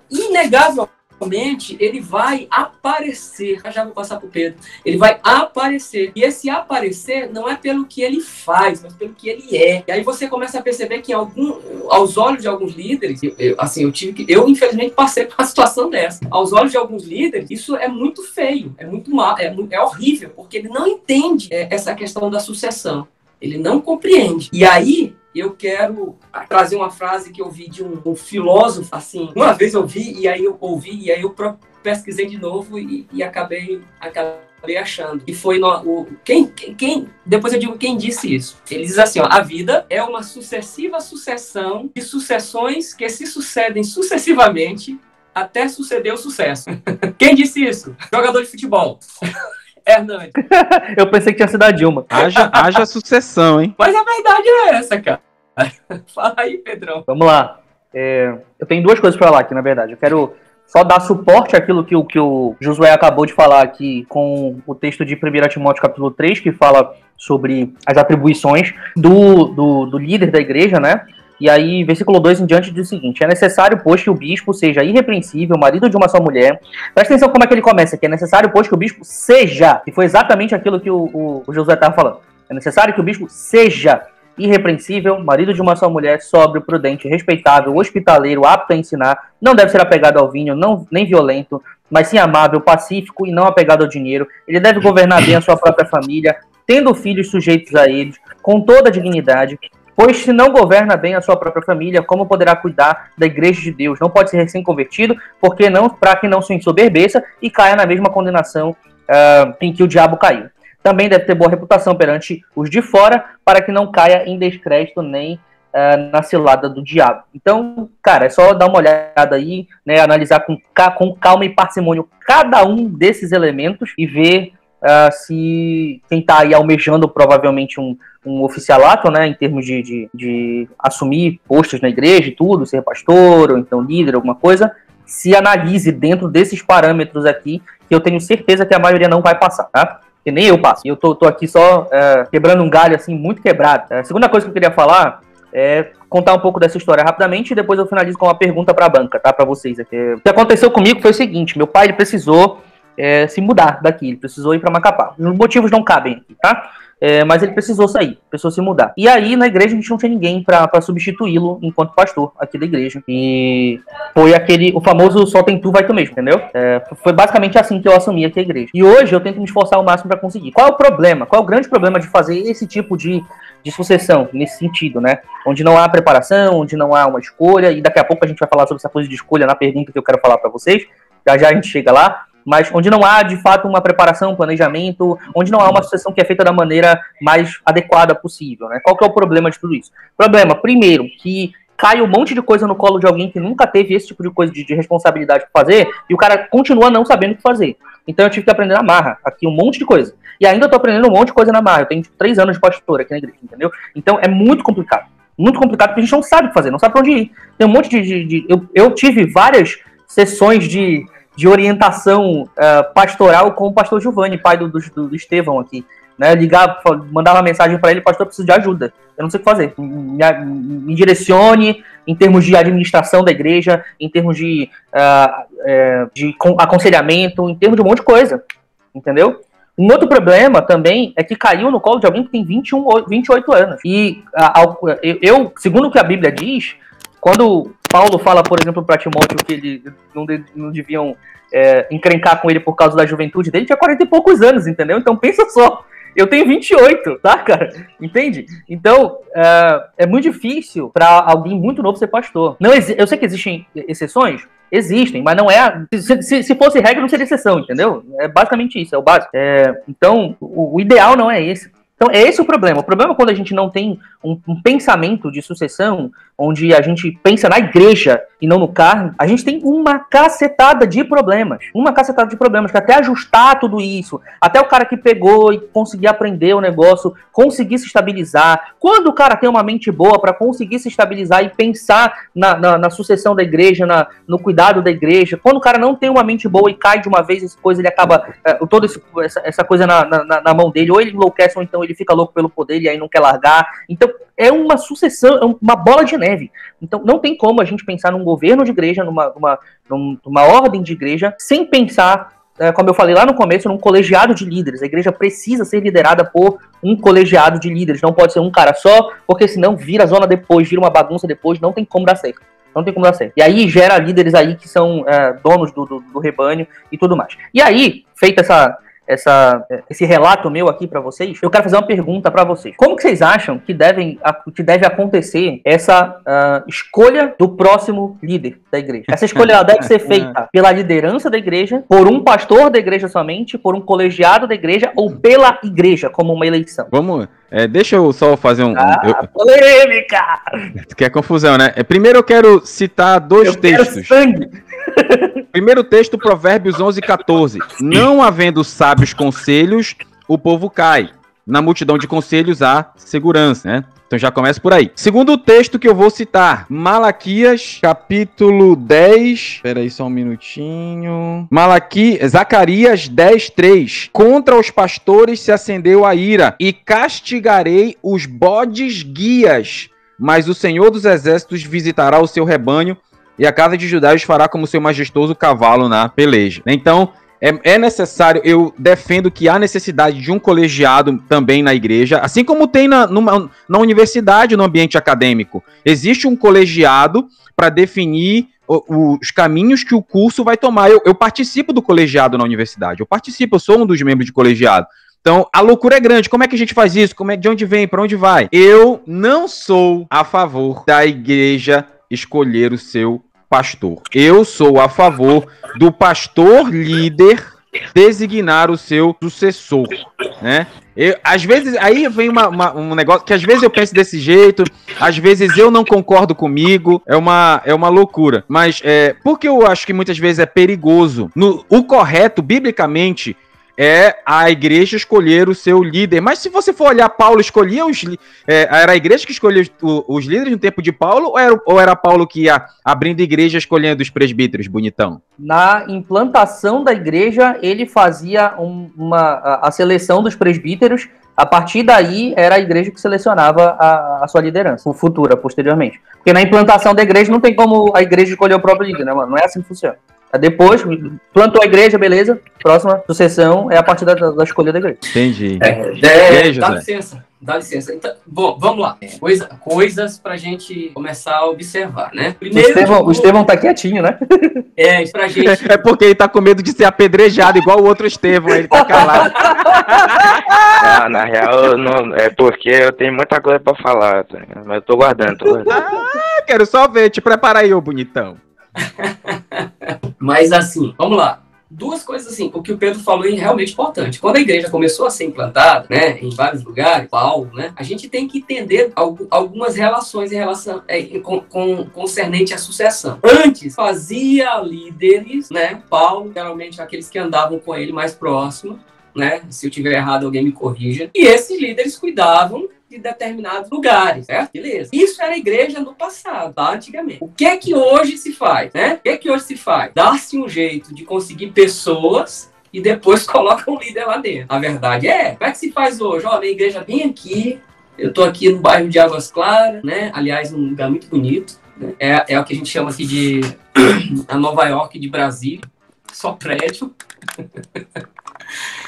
Speaker 3: ele vai aparecer. Já vou passar para o Pedro. Ele vai aparecer. E esse aparecer não é pelo que ele faz, mas pelo que ele é. E aí você começa a perceber que algum, aos olhos de alguns líderes, eu, eu, assim, eu tive que, eu infelizmente passei por uma situação dessa. Aos olhos de alguns líderes, isso é muito feio, é muito mal, é, é horrível, porque ele não entende é, essa questão da sucessão. Ele não compreende. E aí eu quero trazer uma frase que eu vi de um, um, filósofo, assim, uma vez eu vi e aí eu ouvi e aí eu pesquisei de novo e, e acabei, acabei achando. E foi no, o, quem, quem, depois eu digo quem disse isso. Ele diz assim, ó, a vida é uma sucessiva sucessão de sucessões que se sucedem sucessivamente até suceder o sucesso. quem disse isso? Jogador de futebol. Hernandes.
Speaker 2: eu pensei que tinha sido a Dilma.
Speaker 1: Haja, haja sucessão, hein?
Speaker 3: Mas a verdade é essa, cara. Fala aí, Pedrão.
Speaker 2: Vamos lá. É, eu tenho duas coisas para falar aqui, na verdade. Eu quero só dar suporte àquilo que, que o Josué acabou de falar aqui com o texto de 1 Timóteo capítulo 3, que fala sobre as atribuições do, do, do líder da igreja, né? E aí, versículo 2 em diante diz o seguinte: É necessário, pois, que o bispo seja irrepreensível, marido de uma só mulher. Presta atenção como é que ele começa aqui. É necessário, pois, que o bispo seja. E foi exatamente aquilo que o, o, o Josué estava falando. É necessário que o bispo seja irrepreensível, marido de uma só mulher, sóbrio, prudente, respeitável, hospitaleiro, apto a ensinar, não deve ser apegado ao vinho, não, nem violento, mas sim amável, pacífico e não apegado ao dinheiro. Ele deve governar bem a sua própria família, tendo filhos sujeitos a eles, com toda a dignidade, Pois se não governa bem a sua própria família, como poderá cuidar da igreja de Deus? Não pode ser recém-convertido, porque não, para que não se ensoberbeça e caia na mesma condenação uh, em que o diabo caiu. Também deve ter boa reputação perante os de fora, para que não caia em descrédito nem uh, na cilada do diabo. Então, cara, é só dar uma olhada aí, né, analisar com, com calma e parcimônio cada um desses elementos e ver uh, se quem está aí almejando provavelmente um, um oficialato, né, em termos de, de, de, assumir postos na igreja e tudo, ser pastor ou então líder, alguma coisa, se analise dentro desses parâmetros aqui, que eu tenho certeza que a maioria não vai passar, tá? Que nem eu passo. Eu tô, tô aqui só é, quebrando um galho, assim, muito quebrado. A segunda coisa que eu queria falar é contar um pouco dessa história rapidamente e depois eu finalizo com uma pergunta para a banca, tá? Para vocês aqui. O que aconteceu comigo foi o seguinte: meu pai ele precisou é, se mudar daqui, ele precisou ir para Macapá. Os motivos não cabem aqui, tá? É, mas ele precisou sair, precisou se mudar. E aí, na igreja, a gente não tinha ninguém para substituí-lo enquanto pastor aqui da igreja. E foi aquele, o famoso só tem tu, vai tu mesmo, entendeu? É, foi basicamente assim que eu assumi aqui a igreja. E hoje eu tento me esforçar ao máximo para conseguir. Qual é o problema? Qual é o grande problema de fazer esse tipo de, de sucessão, nesse sentido, né? Onde não há preparação, onde não há uma escolha, e daqui a pouco a gente vai falar sobre essa coisa de escolha na pergunta que eu quero falar para vocês. Já já a gente chega lá mas onde não há de fato uma preparação, um planejamento, onde não há uma sucessão que é feita da maneira mais adequada possível. Né? Qual que é o problema de tudo isso? Problema, primeiro, que cai um monte de coisa no colo de alguém que nunca teve esse tipo de coisa de, de responsabilidade para fazer, e o cara continua não sabendo o que fazer. Então eu tive que aprender na marra, aqui um monte de coisa. E ainda estou aprendendo um monte de coisa na marra. Eu tenho tipo, três anos de pastor aqui na igreja, entendeu? Então é muito complicado. Muito complicado porque a gente não sabe o que fazer, não sabe pra onde ir. Tem um monte de. de, de eu, eu tive várias sessões de de orientação uh, pastoral com o pastor Giovanni, pai do, do, do Estevão aqui. Né, ligar, mandar uma mensagem para ele, pastor, eu preciso de ajuda. Eu não sei o que fazer. Me, me direcione em termos de administração da igreja, em termos de, uh, de aconselhamento, em termos de um monte de coisa. Entendeu? Um outro problema também é que caiu no colo de alguém que tem 21, 28 anos. E uh, eu, segundo o que a Bíblia diz, quando Paulo fala, por exemplo, para Timóteo que ele não, de, não deviam é, encrencar com ele por causa da juventude dele, tinha 40 e poucos anos, entendeu? Então pensa só, eu tenho 28, tá, cara? Entende? Então, é, é muito difícil para alguém muito novo ser pastor. Não eu sei que existem exceções, existem, mas não é. Se, se, se, fosse regra, não seria exceção, entendeu? É basicamente isso, é o básico. É, então, o, o, ideal não é esse. Então, é esse o problema. O problema é quando a gente não tem um, um pensamento de sucessão onde a gente pensa na igreja e não no cargo, a gente tem uma cacetada de problemas. Uma cacetada de problemas, que até ajustar tudo isso, até o cara que pegou e conseguir aprender o negócio, conseguir se estabilizar. Quando o cara tem uma mente boa para conseguir se estabilizar e pensar na, na, na sucessão da igreja, na, no cuidado da igreja, quando o cara não tem uma mente boa e cai de uma vez, essa coisa, ele acaba é, toda essa, essa coisa na, na, na mão dele, ou ele enlouquece, ou então ele fica louco pelo poder e aí não quer largar. Então, é uma sucessão, é uma bola de neve. Então, não tem como a gente pensar num governo de igreja, numa, numa, numa ordem de igreja, sem pensar, é, como eu falei lá no começo, num colegiado de líderes. A igreja precisa ser liderada por um colegiado de líderes. Não pode ser um cara só, porque senão vira zona depois, vira uma bagunça depois, não tem como dar certo. Não tem como dar certo. E aí gera líderes aí que são é, donos do, do, do rebanho e tudo mais. E aí, feita essa, essa, esse relato meu aqui para vocês, eu quero fazer uma pergunta para vocês. Como que vocês acham que, devem, que deve acontecer essa uh, escolha do próximo líder da igreja? Essa escolha deve ser feita pela liderança da igreja, por um pastor da igreja somente, por um colegiado da igreja ou pela igreja como uma eleição?
Speaker 1: Vamos. É, deixa eu só fazer um.
Speaker 2: Ah,
Speaker 1: eu,
Speaker 2: polêmica!
Speaker 1: Que é confusão, né? É, primeiro eu quero citar dois
Speaker 2: eu
Speaker 1: textos. Primeiro texto, Provérbios 11, 14. Não havendo sábios conselhos, o povo cai. Na multidão de conselhos há segurança, né? Então já começa por aí. Segundo texto que eu vou citar, Malaquias, capítulo 10. Espera aí só um minutinho. Malaqui, Zacarias 10, 3. Contra os pastores se acendeu a ira, e castigarei os bodes guias. Mas o Senhor dos Exércitos visitará o seu rebanho e a casa de Judá os fará como seu majestoso cavalo na peleja. Então, é, é, necessário, eu defendo que há necessidade de um colegiado também na igreja, assim como tem na, numa, na universidade, no ambiente acadêmico. Existe um colegiado para definir os caminhos que o curso vai tomar. Eu, eu participo do colegiado na universidade, eu participo, eu sou um dos membros de colegiado. Então, a loucura é grande. Como é que a gente faz isso? Como é de onde vem? Para onde vai? Eu não sou a favor da igreja escolher o seu pastor. Eu sou a favor do pastor líder designar o seu sucessor, né? Eu, às vezes, aí vem uma, uma, um negócio que às vezes eu penso desse jeito, às vezes eu não concordo comigo, é uma, é uma loucura. Mas é, porque eu acho que muitas vezes é perigoso. No, o correto, biblicamente, é a igreja escolher o seu líder. Mas se você for olhar, Paulo escolhia os. É, era a igreja que escolhia os, os, líderes no tempo de Paulo, ou era, ou era Paulo que ia abrindo igreja escolhendo os presbíteros, bonitão?
Speaker 2: Na implantação da igreja, ele fazia um, uma, a, seleção dos presbíteros. A partir daí, era a igreja que selecionava a, a sua liderança, o futura, posteriormente. Porque na implantação da igreja não tem como a igreja escolher o próprio líder, né, mano? Não é assim que funciona. Depois, plantou a igreja, beleza. Próxima sucessão é a partir da, da escolha da igreja.
Speaker 1: Entendi.
Speaker 3: É, é, dá licença, dá licença. Então, bom, vamos lá. Coisa, coisas pra gente começar a observar, né?
Speaker 2: Primeiro, o, Estevão, tipo, o Estevão tá quietinho, né?
Speaker 3: É, pra gente.
Speaker 1: É porque ele tá com medo de ser apedrejado, igual o outro Estevão, ele tá calado.
Speaker 4: Não, na real, não, é porque eu tenho muita coisa pra falar, tá mas eu tô guardando, tô guardando.
Speaker 1: Ah, quero só ver, te prepara aí, ô bonitão.
Speaker 3: Mas assim, vamos lá. Duas coisas assim, o que o Pedro falou é realmente importante. Quando a igreja começou a ser implantada, né, em vários lugares, Paulo, né, a gente tem que entender algumas relações em relação é, com, com concernente à sucessão. Antes fazia líderes, né, Paulo, geralmente aqueles que andavam com ele mais próximo, né? Se eu tiver errado, alguém me corrija. E esses líderes cuidavam de determinados lugares, certo? Beleza. Isso era igreja no passado? Antigamente. O que é que hoje se faz, né? O que é que hoje se faz? Dá-se um jeito de conseguir pessoas e depois coloca um líder lá dentro. A verdade é, como é que se faz hoje? Olha, a igreja bem aqui, eu tô aqui no bairro de Águas Claras, né? Aliás, um lugar muito bonito. Né? É, é o que a gente chama aqui de a Nova York de Brasília. Só prédio.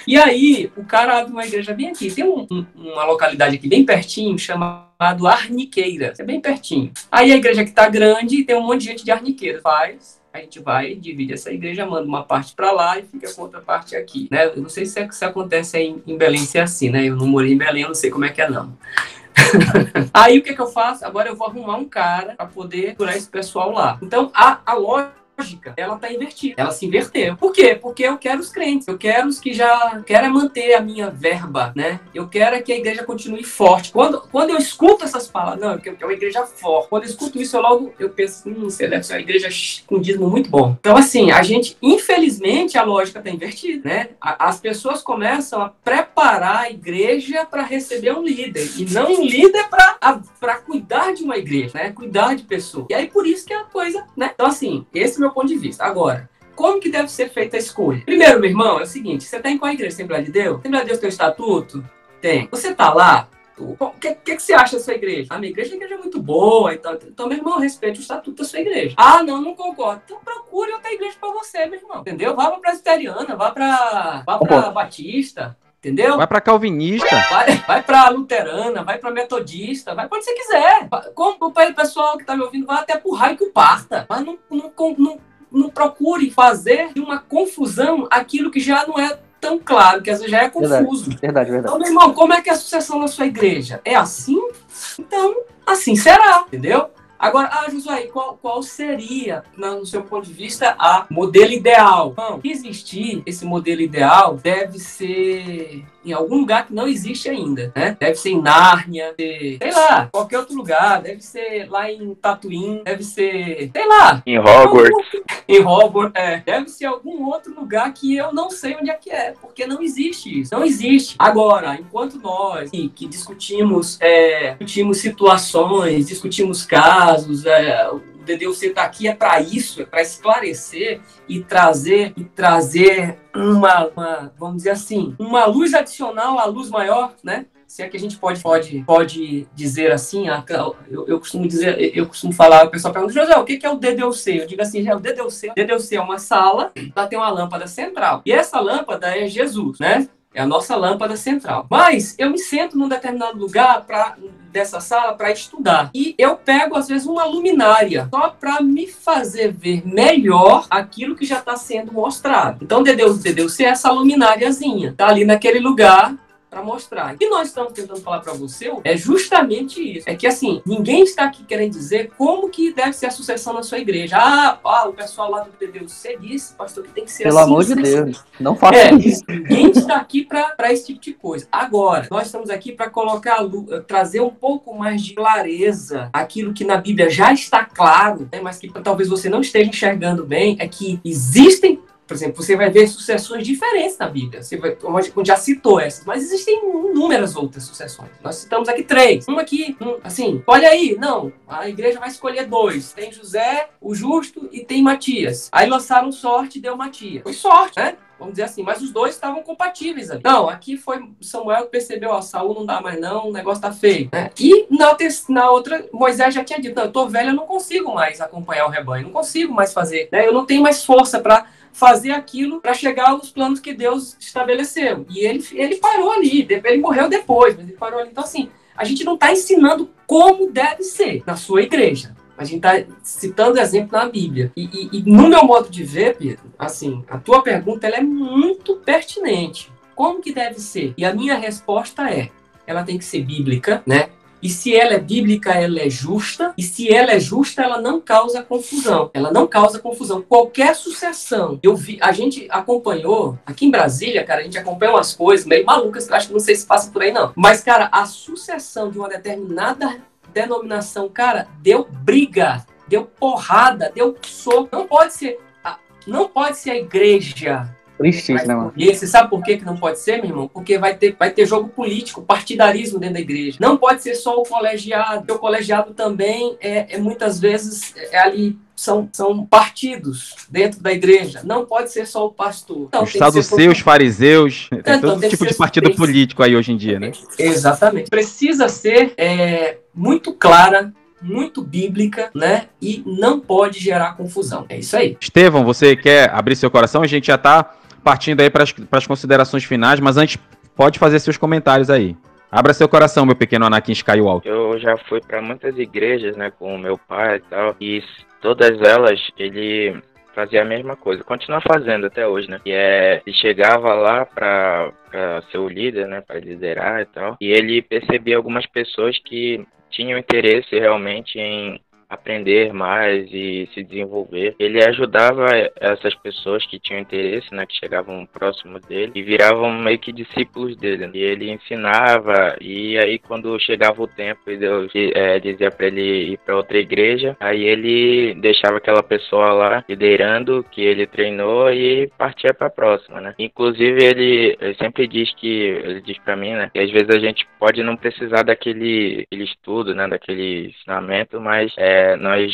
Speaker 3: E aí, o cara abre uma igreja bem aqui. Tem um, um, uma localidade aqui bem pertinho, chamado Arniqueira. É bem pertinho. Aí a igreja que tá grande, tem um monte de gente de Arniqueira. Faz, a gente vai, divide essa igreja, manda uma parte para lá e fica com outra parte aqui. Né? Eu não sei se, é, acontece em, em Belém se é assim, né? Eu não morei em Belém, eu não sei como é que é não. aí o que, que eu faço? Agora eu vou arrumar um cara para poder curar esse pessoal lá. Então a, a lógica lógica, ela tá invertida. Ela se inverteu. Por quê? Porque eu quero os crentes. Eu quero os que já querem manter a minha verba, né? Eu quero que a igreja continue forte. Quando, quando eu escuto essas palavras, não, quero que é uma igreja forte. Quando eu escuto isso, eu logo eu penso, hum, você deve ser uma igreja com dízimo muito bom. Então, assim, a gente, infelizmente, a lógica tá invertida, né? As pessoas começam a preparar a igreja para receber um líder. E não um líder para cuidar de uma igreja, né? Cuidar de pessoas. E aí, por isso que é a coisa, né? Então, assim, esse é meu ponto de vista. Agora, como que deve ser feita a escolha? Primeiro, meu irmão, é o seguinte: você está em qual igreja? Assembleia de Deus? Assembleia de Deus tem um estatuto? Tem. Você está lá? O que, que, que, você acha da sua igreja? A minha igreja é uma igreja muito boa e tal. Então, meu irmão, respeite o estatuto da sua igreja. Ah, não, não concordo. Então procure outra igreja para você, meu irmão. Entendeu? Vá para presbiteriana, vá para vá pra Batista. Entendeu?
Speaker 1: Vai para calvinista.
Speaker 3: Vai, vai para luterana, vai para metodista, vai para onde você quiser. Como o pessoal que está me ouvindo, vai até pro raio que o parta. Mas não, não, não, não procure fazer de uma confusão aquilo que já não é tão claro, que às vezes já é confuso.
Speaker 2: Verdade, verdade, verdade.
Speaker 3: Então, meu irmão, como é que é a sucessão na sua igreja? É assim? Então, assim será, entendeu? Agora, ah, Josué, qual, qual seria, no seu ponto de vista, a modelo ideal? Não, existir esse modelo ideal deve ser em algum lugar que não existe ainda, né? Deve ser em Nárnia, sei lá, qualquer outro lugar, deve ser lá em Tatooine, deve ser, sei lá.
Speaker 4: Em Hogwarts.
Speaker 3: Em Hogwarts, é. Deve ser algum outro lugar que eu não sei onde é que é, porque não existe isso. Não existe. Agora, enquanto nós que, que discutimos, é, discutimos situações, discutimos casos, é, DDUC está aqui é para isso, é para esclarecer e trazer e trazer uma, uma, vamos dizer assim, uma luz adicional à luz maior, né? Se é que a gente pode, pode, pode dizer assim, eu, eu costumo dizer, eu costumo falar, o pessoal pergunta, José, o que é o DDUC? Eu digo assim, é o DDUC. O DDUC é uma sala, ela tem uma lâmpada central. E essa lâmpada é Jesus, né? É a nossa lâmpada central. Mas eu me sento num determinado lugar para dessa sala para estudar. E eu pego, às vezes, uma luminária só para me fazer ver melhor aquilo que já está sendo mostrado. Então, Deus, Deus, é essa lumináriazinha. Tá ali naquele lugar para mostrar. O que nós estamos tentando falar para você é justamente isso. É que assim, ninguém está aqui querendo dizer como que deve ser a sucessão na sua igreja. Ah, ah o pessoal lá do PDUC disse, pastor, que tem que ser
Speaker 2: Pelo
Speaker 3: assim.
Speaker 2: Pelo amor de assim. Deus, não faça
Speaker 3: é,
Speaker 2: isso.
Speaker 3: Ninguém está aqui para esse tipo de coisa. Agora, nós estamos aqui para colocar, trazer um pouco mais de clareza aquilo que na Bíblia já está claro, né, mas que talvez você não esteja enxergando bem, é que existem por exemplo, você vai ver sucessões diferentes na Bíblia. Você vai, já citou essas, mas existem inúmeras outras sucessões. Nós citamos aqui três. Uma aqui, um, assim, olha aí, não, a igreja vai escolher dois. Tem José, o justo, e tem Matias. Aí lançaram sorte e deu Matias. Foi sorte, né? Vamos dizer assim, mas os dois estavam compatíveis ali. Não, aqui foi Samuel que percebeu, ó, Saul não dá mais não, o negócio tá feio. Né? E na, na outra, Moisés já tinha dito, não, eu tô velho, eu não consigo mais acompanhar o rebanho, não consigo mais fazer, né? Eu não tenho mais força para fazer aquilo para chegar aos planos que Deus estabeleceu. E ele, ele parou ali, ele morreu depois, mas ele parou ali. Então, assim, a gente não está ensinando como deve ser na sua igreja. A gente está citando exemplo na Bíblia. E, e, e, no meu modo de ver, Pedro, assim, a tua pergunta ela é muito pertinente. Como que deve ser? E a minha resposta é, ela tem que ser bíblica, né? E se ela é bíblica, ela é justa. E se ela é justa, ela não causa confusão. Ela não causa confusão. Qualquer sucessão. Eu vi, a gente acompanhou aqui em Brasília, cara, a gente acompanha umas coisas meio malucas, acho que não sei se passa por aí não. Mas cara, a sucessão de uma determinada denominação, cara, deu briga, deu porrada, deu soco. Não pode ser, não pode ser a igreja
Speaker 2: Tristíssimo, né, mano?
Speaker 3: E você sabe por que, que não pode ser, meu irmão? Porque vai ter, vai ter jogo político, partidarismo dentro da igreja. Não pode ser só o colegiado, porque o colegiado também é, é muitas vezes é ali são, são partidos dentro da igreja. Não pode ser só o pastor.
Speaker 1: Então, os saduceus, fariseus, tem então, todo tem tipo de partido tem... político aí hoje em dia, né?
Speaker 3: Exatamente. Precisa ser é, muito clara muito bíblica, né? E não pode gerar confusão. É isso aí.
Speaker 1: Estevão, você quer abrir seu coração? A gente já está partindo aí para as considerações finais, mas antes, pode fazer seus comentários aí. Abra seu coração, meu pequeno Anakin Skywalker.
Speaker 4: Eu já fui para muitas igrejas, né, com o meu pai e tal, e todas elas ele fazia a mesma coisa, continua fazendo até hoje, né? E é, ele chegava lá para ser o líder, né, para liderar e tal, e ele percebia algumas pessoas que tinham interesse realmente em aprender mais e se desenvolver. Ele ajudava essas pessoas que tinham interesse, né, que chegavam próximo dele e viravam meio que discípulos dele. E ele ensinava e aí quando chegava o tempo e Deus é, dizia para ele ir para outra igreja, aí ele deixava aquela pessoa lá liderando que ele treinou e partia para a próxima, né? Inclusive ele, ele, sempre diz que ele diz para mim, né, que às vezes a gente pode não precisar daquele, daquele estudo, né, daquele ensinamento, mas é, nós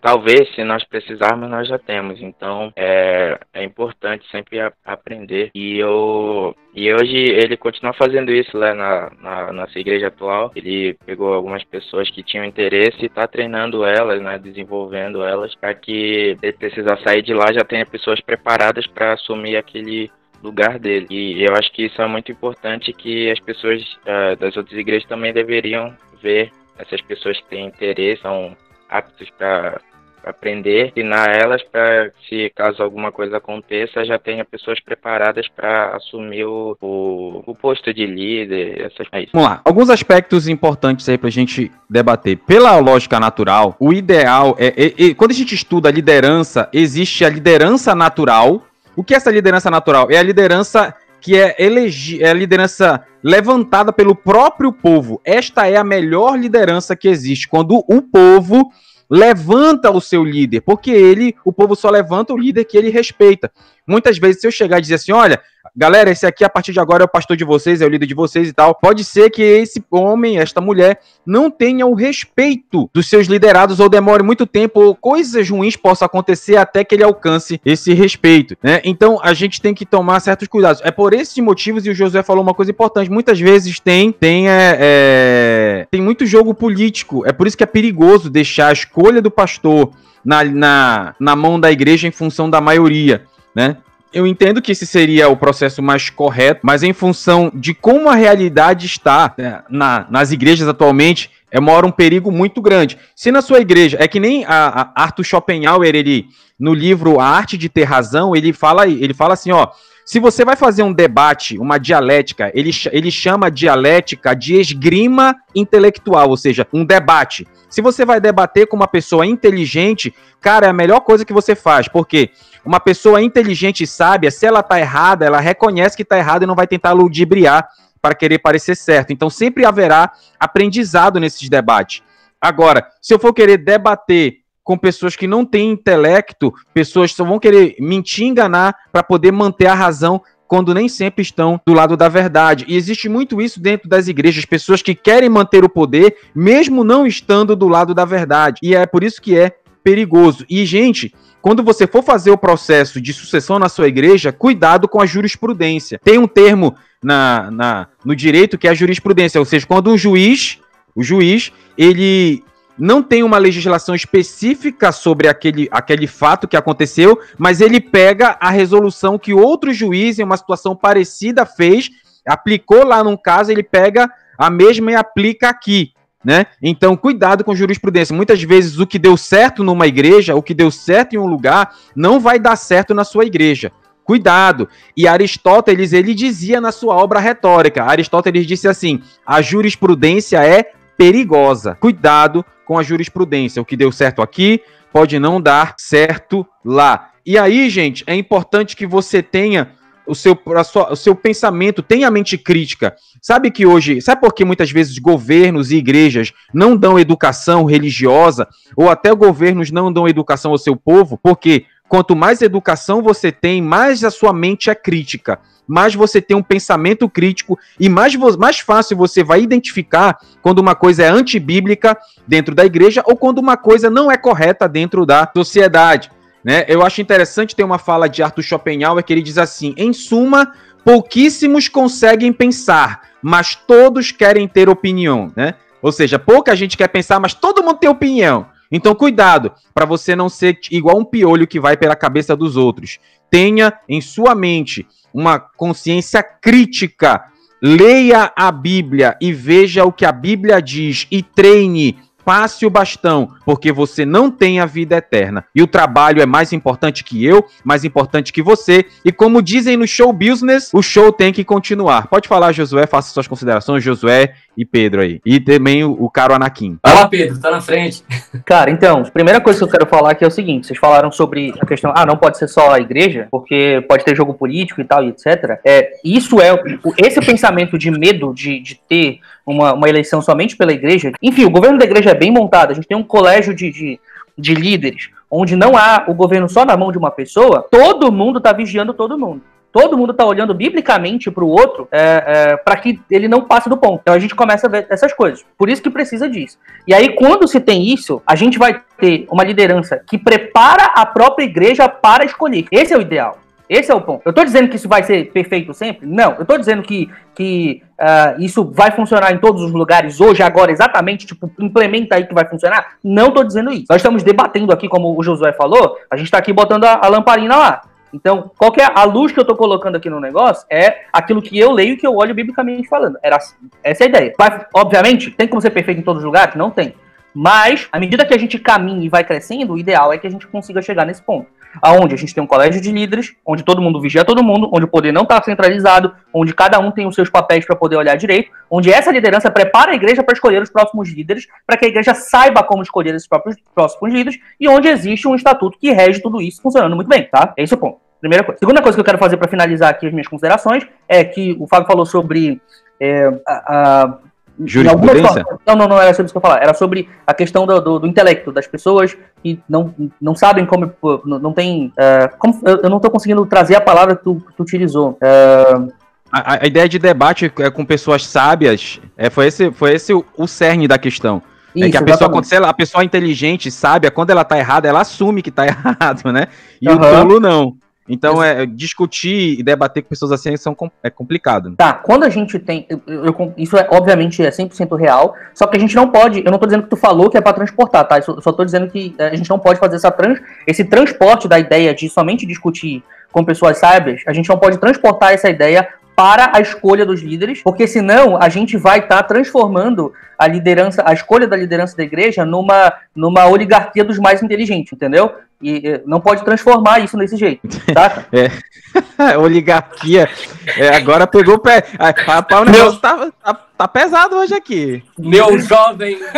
Speaker 4: talvez se nós precisarmos nós já temos. Então é, é importante sempre a, aprender. E eu e hoje ele continua fazendo isso lá na, na nossa igreja atual. Ele pegou algumas pessoas que tinham interesse e está treinando elas né desenvolvendo elas para que ele precisar sair de lá já tenha pessoas preparadas para assumir aquele lugar dele. E eu acho que isso é muito importante que as pessoas uh, das outras igrejas também deveriam ver essas pessoas que têm interesse são aptos para aprender, ensinar elas para se caso alguma coisa aconteça, já tenha pessoas preparadas para assumir o, o, o, posto de líder, essas
Speaker 1: coisas. Vamos lá, alguns aspectos importantes aí para a gente debater. Pela lógica natural, o ideal é, é, é, quando a gente estuda liderança, existe a liderança natural. O que é essa liderança natural? É a liderança que é, elegi é a liderança levantada pelo próprio povo. Esta é a melhor liderança que existe, quando o povo levanta o seu líder, porque ele, o povo só levanta o líder que ele respeita. Muitas vezes, se eu chegar e dizer assim, olha, galera, esse aqui a partir de agora é o pastor de vocês, é o líder de vocês e tal, pode ser que esse homem, esta mulher, não tenha o respeito dos seus liderados ou demore muito tempo, ou coisas ruins possam acontecer até que ele alcance esse respeito, né? Então, a gente tem que tomar certos cuidados. É por esses motivos, e o Josué falou uma coisa importante, muitas vezes tem, tem, é, é, tem muito jogo político, é por isso que é perigoso deixar a escolha do pastor na, na, na mão da igreja em função da maioria né? Eu entendo que esse seria o processo mais correto, mas em função de como a realidade está né, na, nas igrejas atualmente, é mora um perigo muito grande. Se na sua igreja, é que nem a, a Arthur Schopenhauer, ele, no livro A Arte de Ter Razão, ele fala, ele fala assim, ó, se você vai fazer um debate, uma dialética, ele, ele chama dialética de esgrima intelectual, ou seja, um debate. Se você vai debater com uma pessoa inteligente, cara, é a melhor coisa que você faz, porque uma pessoa inteligente e sábia, se ela tá errada, ela reconhece que tá errada e não vai tentar ludibriar para querer parecer certo. Então sempre haverá aprendizado nesses debates. Agora, se eu for querer debater com pessoas que não têm intelecto, pessoas que só vão querer mentir, enganar para poder manter a razão quando nem sempre estão do lado da verdade. E existe muito isso dentro das igrejas, pessoas que querem manter o poder mesmo não estando do lado da verdade. E é por isso que é perigoso. E gente, quando você for fazer o processo de sucessão na sua igreja, cuidado com a jurisprudência. Tem um termo na, na, no direito que é a jurisprudência, ou seja, quando um juiz, o juiz, ele não tem uma legislação específica sobre aquele, aquele fato que aconteceu, mas ele pega a resolução que outro juiz, em uma situação parecida, fez, aplicou lá num caso, ele pega a mesma e aplica aqui. Né? Então, cuidado com jurisprudência. Muitas vezes o que deu certo numa igreja, o que deu certo em um lugar, não vai dar certo na sua igreja. Cuidado. E Aristóteles, ele dizia na sua obra retórica, Aristóteles disse assim: "A jurisprudência é perigosa. Cuidado com a jurisprudência. O que deu certo aqui pode não dar certo lá. E aí, gente, é importante que você tenha o seu, sua, o seu pensamento, tenha a mente crítica. Sabe que hoje, sabe por que muitas vezes governos e igrejas não dão educação religiosa, ou até governos não dão educação ao seu povo? Porque quanto mais educação você tem, mais a sua mente é crítica mais você tem um pensamento crítico e mais, mais fácil você vai identificar quando uma coisa é antibíblica dentro da igreja ou quando uma coisa não é correta dentro da sociedade. Né? Eu acho interessante ter uma fala de Arthur Schopenhauer que ele diz assim: em suma, pouquíssimos conseguem pensar, mas todos querem ter opinião. Né? Ou seja, pouca gente quer pensar, mas todo mundo tem opinião. Então, cuidado para você não ser igual um piolho que vai pela cabeça dos outros. Tenha em sua mente uma consciência crítica. Leia a Bíblia e veja o que a Bíblia diz e treine passe o bastão, porque você não tem a vida eterna. E o trabalho é mais importante que eu, mais importante que você. E como dizem no show business, o show tem que continuar. Pode falar, Josué, faça suas considerações, Josué e Pedro aí. E também o, o caro Anakin.
Speaker 3: Vai lá, Pedro, tá na frente.
Speaker 2: Cara, então, a primeira coisa que eu quero falar aqui é o seguinte: vocês falaram sobre a questão, ah, não pode ser só a igreja, porque pode ter jogo político e tal, e etc. É, isso é, esse pensamento de medo de, de ter uma, uma eleição somente pela igreja. Enfim, o governo da igreja é bem montado, a gente tem um colégio de, de, de líderes, onde não há o governo só na mão de uma pessoa, todo mundo tá vigiando todo mundo todo mundo está olhando biblicamente para o outro é, é, para que ele não passe do ponto. Então a gente começa a ver essas coisas. Por isso que precisa disso. E aí, quando se tem isso, a gente vai ter uma liderança que prepara a própria igreja para escolher. Esse é o ideal. Esse é o ponto. Eu estou dizendo que isso vai ser perfeito sempre? Não. Eu estou dizendo que, que uh, isso vai funcionar em todos os lugares hoje, agora, exatamente, tipo, implementa aí que vai funcionar? Não estou dizendo isso. Nós estamos debatendo aqui, como o Josué falou, a gente está aqui botando a, a lamparina lá. Então, qual é a luz que eu estou colocando aqui no negócio é aquilo que eu leio e que eu olho biblicamente falando. Era assim. Essa é a ideia. Vai, obviamente, tem como ser perfeito em todos os lugares? Não tem. Mas, à medida que a gente caminha e vai crescendo, o ideal é que a gente consiga chegar nesse ponto. Aonde a gente tem um colégio de líderes, onde todo mundo vigia todo mundo, onde o poder não está centralizado, onde cada um tem os seus papéis para poder olhar direito, onde essa liderança prepara a igreja para escolher os próximos líderes, para que a igreja saiba como escolher esses próprios próximos líderes, e onde existe um estatuto que rege tudo isso funcionando muito bem, tá? Esse é o ponto. Primeira coisa. Segunda coisa que eu quero fazer para finalizar aqui as minhas considerações é que o Fábio falou sobre é, a, a
Speaker 1: Jurisprudência?
Speaker 2: Não, não, não era sobre isso que eu falar. Era sobre a questão do, do, do intelecto, das pessoas que não, não sabem como. Não tem. Uh, como, eu não estou conseguindo trazer a palavra que tu, que tu utilizou. Uh,
Speaker 1: a, a, ideia de debate é com pessoas sábias é, foi esse, foi esse o, o cerne da questão. Isso, é que a pessoa, quando a pessoa inteligente, sábia, quando ela tá errada, ela assume que tá errado, né? E uhum. o tolo não. Então, é, discutir e debater com pessoas assim são, é complicado.
Speaker 2: Tá, quando a gente tem. Eu, eu, isso é, obviamente, é 100% real, só que a gente não pode. Eu não tô dizendo que tu falou que é para transportar, tá? Eu só tô dizendo que é, a gente não pode fazer essa trans, esse transporte da ideia de somente discutir com pessoas sábias, a gente não pode transportar essa ideia para a escolha dos líderes, porque senão a gente vai estar tá transformando a liderança, a escolha da liderança da igreja numa, numa oligarquia dos mais inteligentes, entendeu? E não pode transformar isso desse jeito, tá?
Speaker 1: é. oligarquia. É, agora pegou o pé. Rapaz, o negócio tá, tá, tá, pesado hoje aqui.
Speaker 3: Meu jovem.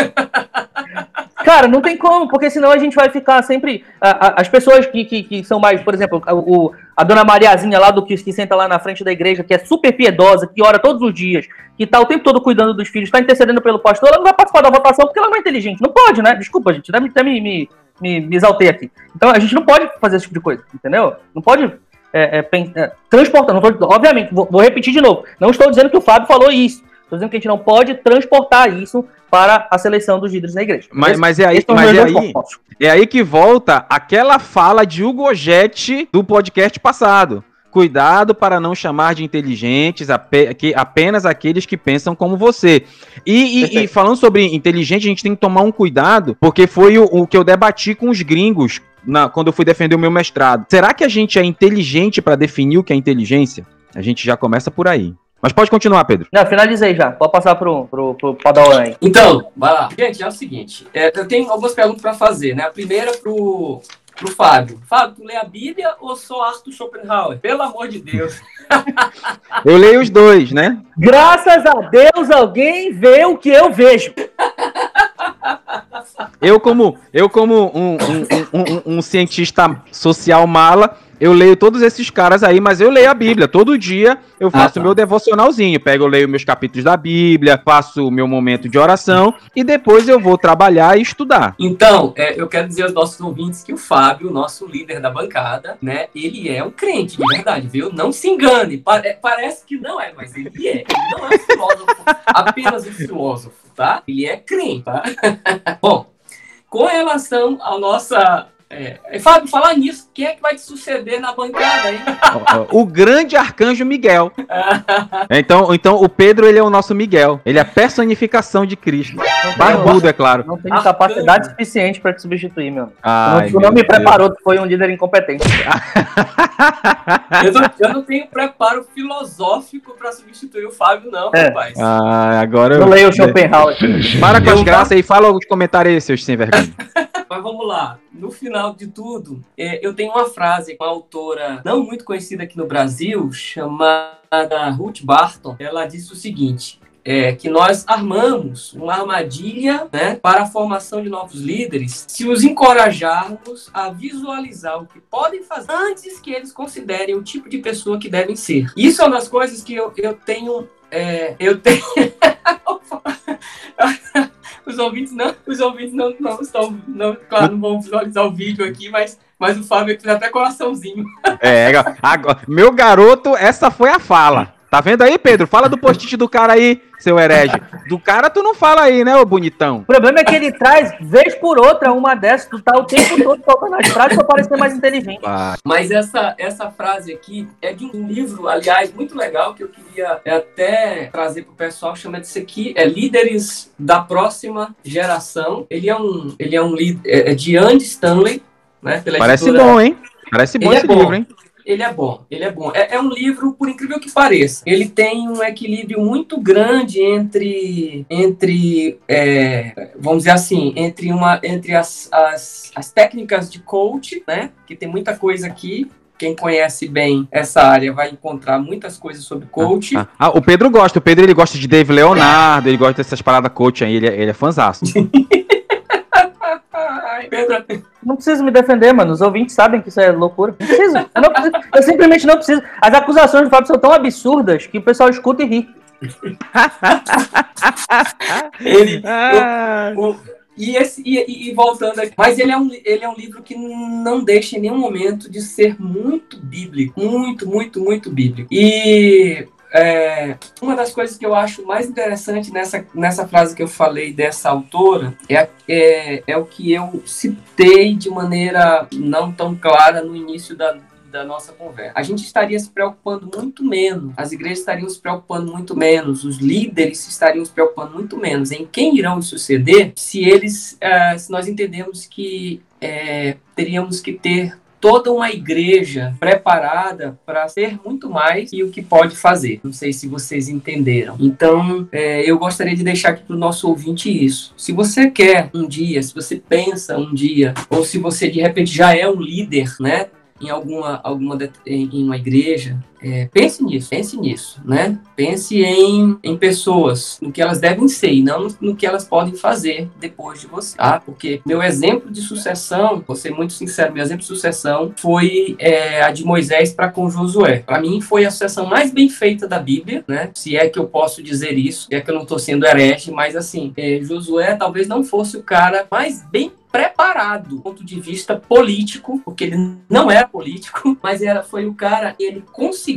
Speaker 2: Cara, não tem como, porque senão a gente vai ficar sempre. A, a, as pessoas que, que, que, são mais, por exemplo, o, a dona Mariazinha lá do que, que senta lá na frente da igreja, que é super piedosa, que ora todos os dias, que tá o tempo todo cuidando dos filhos, tá intercedendo pelo pastor, ela não vai participar da votação porque ela não é inteligente. Não pode, né? Desculpa, gente. Até me, me, me, me exaltei aqui. Então a gente não pode fazer esse tipo de coisa, entendeu? Não pode é, é, é, tô, obviamente, vou, vou, repetir de novo. Não estou dizendo que o Fábio falou isso. Estou dizendo que a gente não pode transportar isso para a seleção dos líderes da igreja.
Speaker 1: Mas, mas é aí, mas é aí, é aí que volta aquela fala de Hugo Ogete do podcast passado. Cuidado para não chamar de inteligentes apenas aqueles que pensam como você. E, e, e, falando sobre inteligente, a gente tem que tomar um cuidado, porque foi o, o que eu debati com os gringos na, quando eu fui defender o meu mestrado. Será que a gente é inteligente para definir o que é inteligência? A gente já começa por aí. Mas pode continuar, Pedro.
Speaker 2: Não, finalizei já. Pode passar pro, pro, pro Padawan aí.
Speaker 3: Então, vai lá. Gente, é o seguinte. É, eu tenho algumas perguntas para fazer, né? A primeira pro, pro Fábio. Fábio, tu lê a Bíblia ou só Arthur Schopenhauer? Pelo amor de Deus.
Speaker 1: eu leio os dois, né?
Speaker 2: Graças a Deus alguém vê o que eu vejo.
Speaker 1: Eu como, eu como um, um, um, um cientista social mala, eu leio todos esses caras aí, mas eu leio a Bíblia. Todo dia eu ah, faço ah, tá. meu devocionalzinho. Pego, eu leio meus capítulos da Bíblia, faço o meu momento de oração e depois eu vou trabalhar e estudar.
Speaker 3: Então, é, eu quero dizer aos nossos ouvintes que o Fábio, nosso líder da bancada, né, ele é um crente, de verdade, viu? Não se engane. Pa é, parece que não é, mas ele é. Ele não é um filósofo, apenas um filósofo, tá? Ele é crente, tá? Bom, com relação à nossa é. Fábio, falar nisso, quem é que vai te suceder na bancada aí?
Speaker 1: o grande arcanjo Miguel. então, então, o Pedro, ele é o nosso Miguel. Ele é a personificação de Cristo. Barbudo, é claro.
Speaker 2: Não tem capacidade suficiente para te substituir, meu. Ai, tu não, me preparou, tu foi um líder incompetente.
Speaker 3: eu, não, eu, não, tenho preparo filosófico para substituir o Fábio, não, é. rapaz.
Speaker 1: Ah, agora eu...
Speaker 2: Não leio o Schopenhauer.
Speaker 1: Para com as graças aí, fala alguns comentários aí, seus sem vergonha.
Speaker 3: Mas vamos lá. No final de tudo, é, eu tenho uma frase com uma autora não muito conhecida aqui no Brasil, chamada Ruth Barton. Ela disse o seguinte: é, que nós armamos uma armadilha né, para a formação de novos líderes se os encorajarmos a visualizar o que podem fazer antes que eles considerem o tipo de pessoa que devem ser. Isso é uma das coisas que eu, eu tenho. É, eu tenho. os ouvintes não, os ouvintes não, não estão, não, claro, não vão visualizar o vídeo aqui, mas, mas o Fábio fez até coraçãozinho.
Speaker 1: É, agora, meu garoto, essa foi a fala. Tá vendo aí, Pedro? Fala do post-it do cara aí, seu herege. Do cara tu não fala aí, né, ô bonitão?
Speaker 2: O problema é que ele traz, vez por outra, uma dessas, tu tá o tempo todo faltando as frases pra parecer mais inteligente.
Speaker 3: Mas essa, essa frase aqui é de um livro, aliás, muito legal, que eu queria até trazer pro pessoal, chama disso aqui, é Líderes da Próxima Geração. Ele é um, ele é um líder, é, é de Andy Stanley, né,
Speaker 1: Parece editora... bom, hein? Parece bom ele é esse é bom. livro, hein?
Speaker 3: Ele é bom, ele é bom. É, é, um livro, por incrível que pareça, ele tem um equilíbrio muito grande entre, entre é, vamos dizer assim, entre, uma, entre as, as, as técnicas de coach, né? Que tem muita coisa aqui, quem conhece bem essa área vai encontrar muitas coisas sobre coach.
Speaker 1: Ah, ah, o Pedro gosta, o Pedro ele gosta de Dave Leonardo, ele gosta dessas paradas coach aí, ele, é, ele é fãzaço.
Speaker 2: Pedro. Não preciso me defender, mano. Os ouvintes sabem que isso é loucura. Não preciso. Eu, não preciso. eu simplesmente não preciso. As acusações do Fábio são tão absurdas que o pessoal escuta e ri.
Speaker 3: ele. Ah. O, o, e, esse, e, e, voltando aqui, mas ele é, um, ele é um livro que não deixa em nenhum momento de ser muito bíblico, muito, muito, muito bíblico. E é, uma das coisas que eu acho mais interessante nessa, nessa frase que eu falei dessa autora é, é, é o que eu citei de maneira não tão clara no início da, da nossa conversa. A gente estaria se preocupando muito menos, as igrejas estariam se preocupando muito menos, os líderes estariam se preocupando muito menos em quem irão suceder se eles, uh, se nós entendemos que é, teríamos que ter toda uma igreja preparada para ser muito mais e o que pode fazer. Não sei se vocês entenderam. Então, é, eu gostaria de deixar aqui para o nosso ouvinte isso. Se você quer um dia, se você pensa um dia, ou se você de repente já é um líder, né? em alguma, alguma em uma igreja, é, pense nisso, pense nisso, né? Pense em, em pessoas, no que elas devem ser e não no, que elas podem fazer depois de você, tá? Porque meu exemplo de sucessão, vou ser muito sincero, meu exemplo de sucessão foi é, a de Moisés para com Josué. Para mim foi a sucessão mais bem feita da Bíblia, né? Se é que eu posso dizer isso, se é que eu não estou sendo herege, mas assim, é, Josué talvez não fosse o cara mais bem preparado do ponto de vista político, porque ele não era político, mas era, foi o cara, ele conseguiu,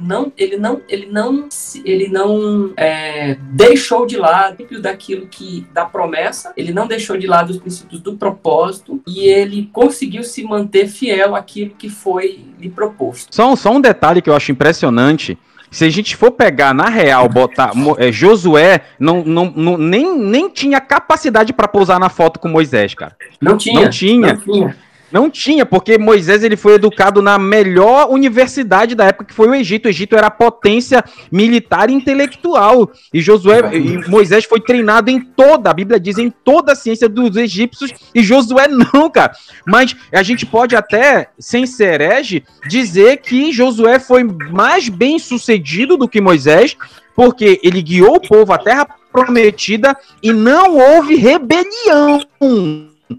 Speaker 3: não, ele não, ele não, ele não é, deixou de lado daquilo que da promessa, ele não deixou de lado os princípios do propósito e ele conseguiu se manter fiel àquilo que foi lhe proposto.
Speaker 1: Só, só um detalhe que eu acho impressionante se a gente for pegar na real, botar é, Josué, não, não, não, nem, nem tinha capacidade para pousar na foto com Moisés, cara.
Speaker 3: Não tinha.
Speaker 1: Não tinha. Não tinha. Não tinha, porque Moisés ele foi educado na melhor universidade da época, que foi o Egito. O Egito era potência militar e intelectual. E Josué e Moisés foi treinado em toda, a Bíblia diz, em toda a ciência dos egípcios, e Josué não, cara. Mas a gente pode até, sem ser herege, dizer que Josué foi mais bem sucedido do que Moisés, porque ele guiou o povo à terra prometida e não houve rebelião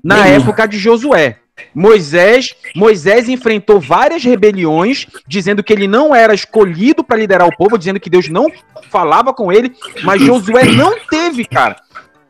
Speaker 1: na época de Josué. Moisés, Moisés enfrentou várias rebeliões, dizendo que ele não era escolhido para liderar o povo, dizendo que Deus não falava com ele, mas Josué não teve, cara.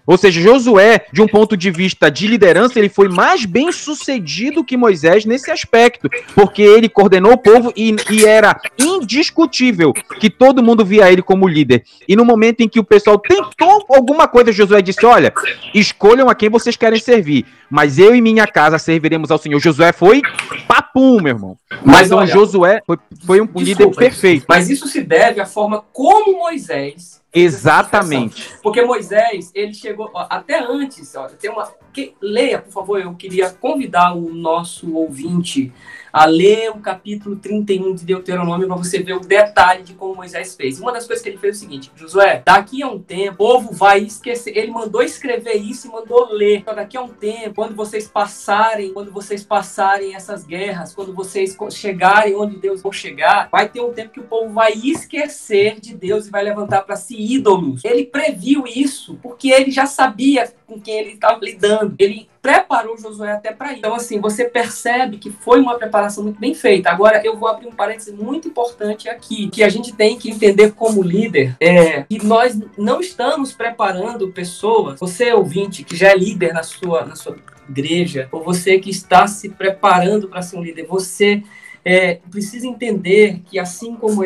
Speaker 1: Ou seja, Josué, de um ponto de vista de liderança, ele foi mais bem sucedido que Moisés nesse aspecto, porque ele coordenou o povo e, e, era indiscutível que todo mundo via ele como líder. E no momento em que o pessoal tentou alguma coisa, Josué disse: Olha, escolham a quem vocês querem servir, mas eu e minha casa serviremos ao Senhor. Josué foi papum, meu irmão. Mas então, olha, Josué foi, foi um desculpa, líder perfeito.
Speaker 3: Mas isso se deve à forma como Moisés
Speaker 1: Exatamente.
Speaker 3: Porque Moisés, ele chegou ó, até antes, ó, tem uma que, leia, por favor, eu queria convidar o nosso ouvinte a ler o capítulo 31 de Deuteronômio para você ver o detalhe de como Moisés fez. Uma das coisas que ele fez é o seguinte: Josué, daqui a um tempo, o povo vai esquecer. Ele mandou escrever isso e mandou ler. Então, daqui a um tempo, quando vocês passarem, quando vocês passarem essas guerras, quando vocês chegarem onde Deus vai chegar, vai ter um tempo que o povo vai esquecer de Deus e vai levantar para si ídolos. Ele previu isso porque ele já sabia com quem ele estava lidando. Ele preparou Josué até para ir. Então, assim, você percebe que foi uma preparação muito bem feita. Agora, eu vou abrir um parênteses muito importante aqui, que a gente tem que entender como líder, é que nós não estamos preparando pessoas, você ouvinte, que já é líder na sua, na sua igreja, ou você que está se preparando para ser um líder, você é, precisa entender que assim como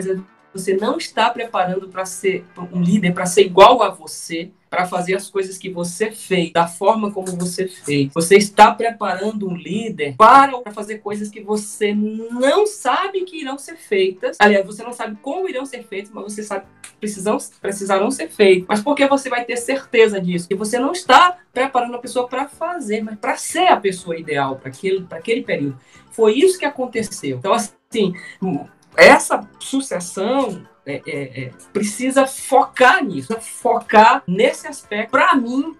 Speaker 3: você não está preparando para ser um líder, para ser igual a você, para fazer as coisas que você fez, da forma como você fez. Você está preparando um líder para fazer coisas que você não sabe que irão ser feitas. Aliás, você não sabe como irão ser feitas, mas você sabe que precisam, precisarão ser feitas. Mas porque você vai ter certeza disso? Que você não está preparando a pessoa para fazer, mas para ser a pessoa ideal para aquele, aquele período. Foi isso que aconteceu. Então, assim, essa sucessão é, é, é, precisa focar nisso, focar nesse aspecto. Para mim,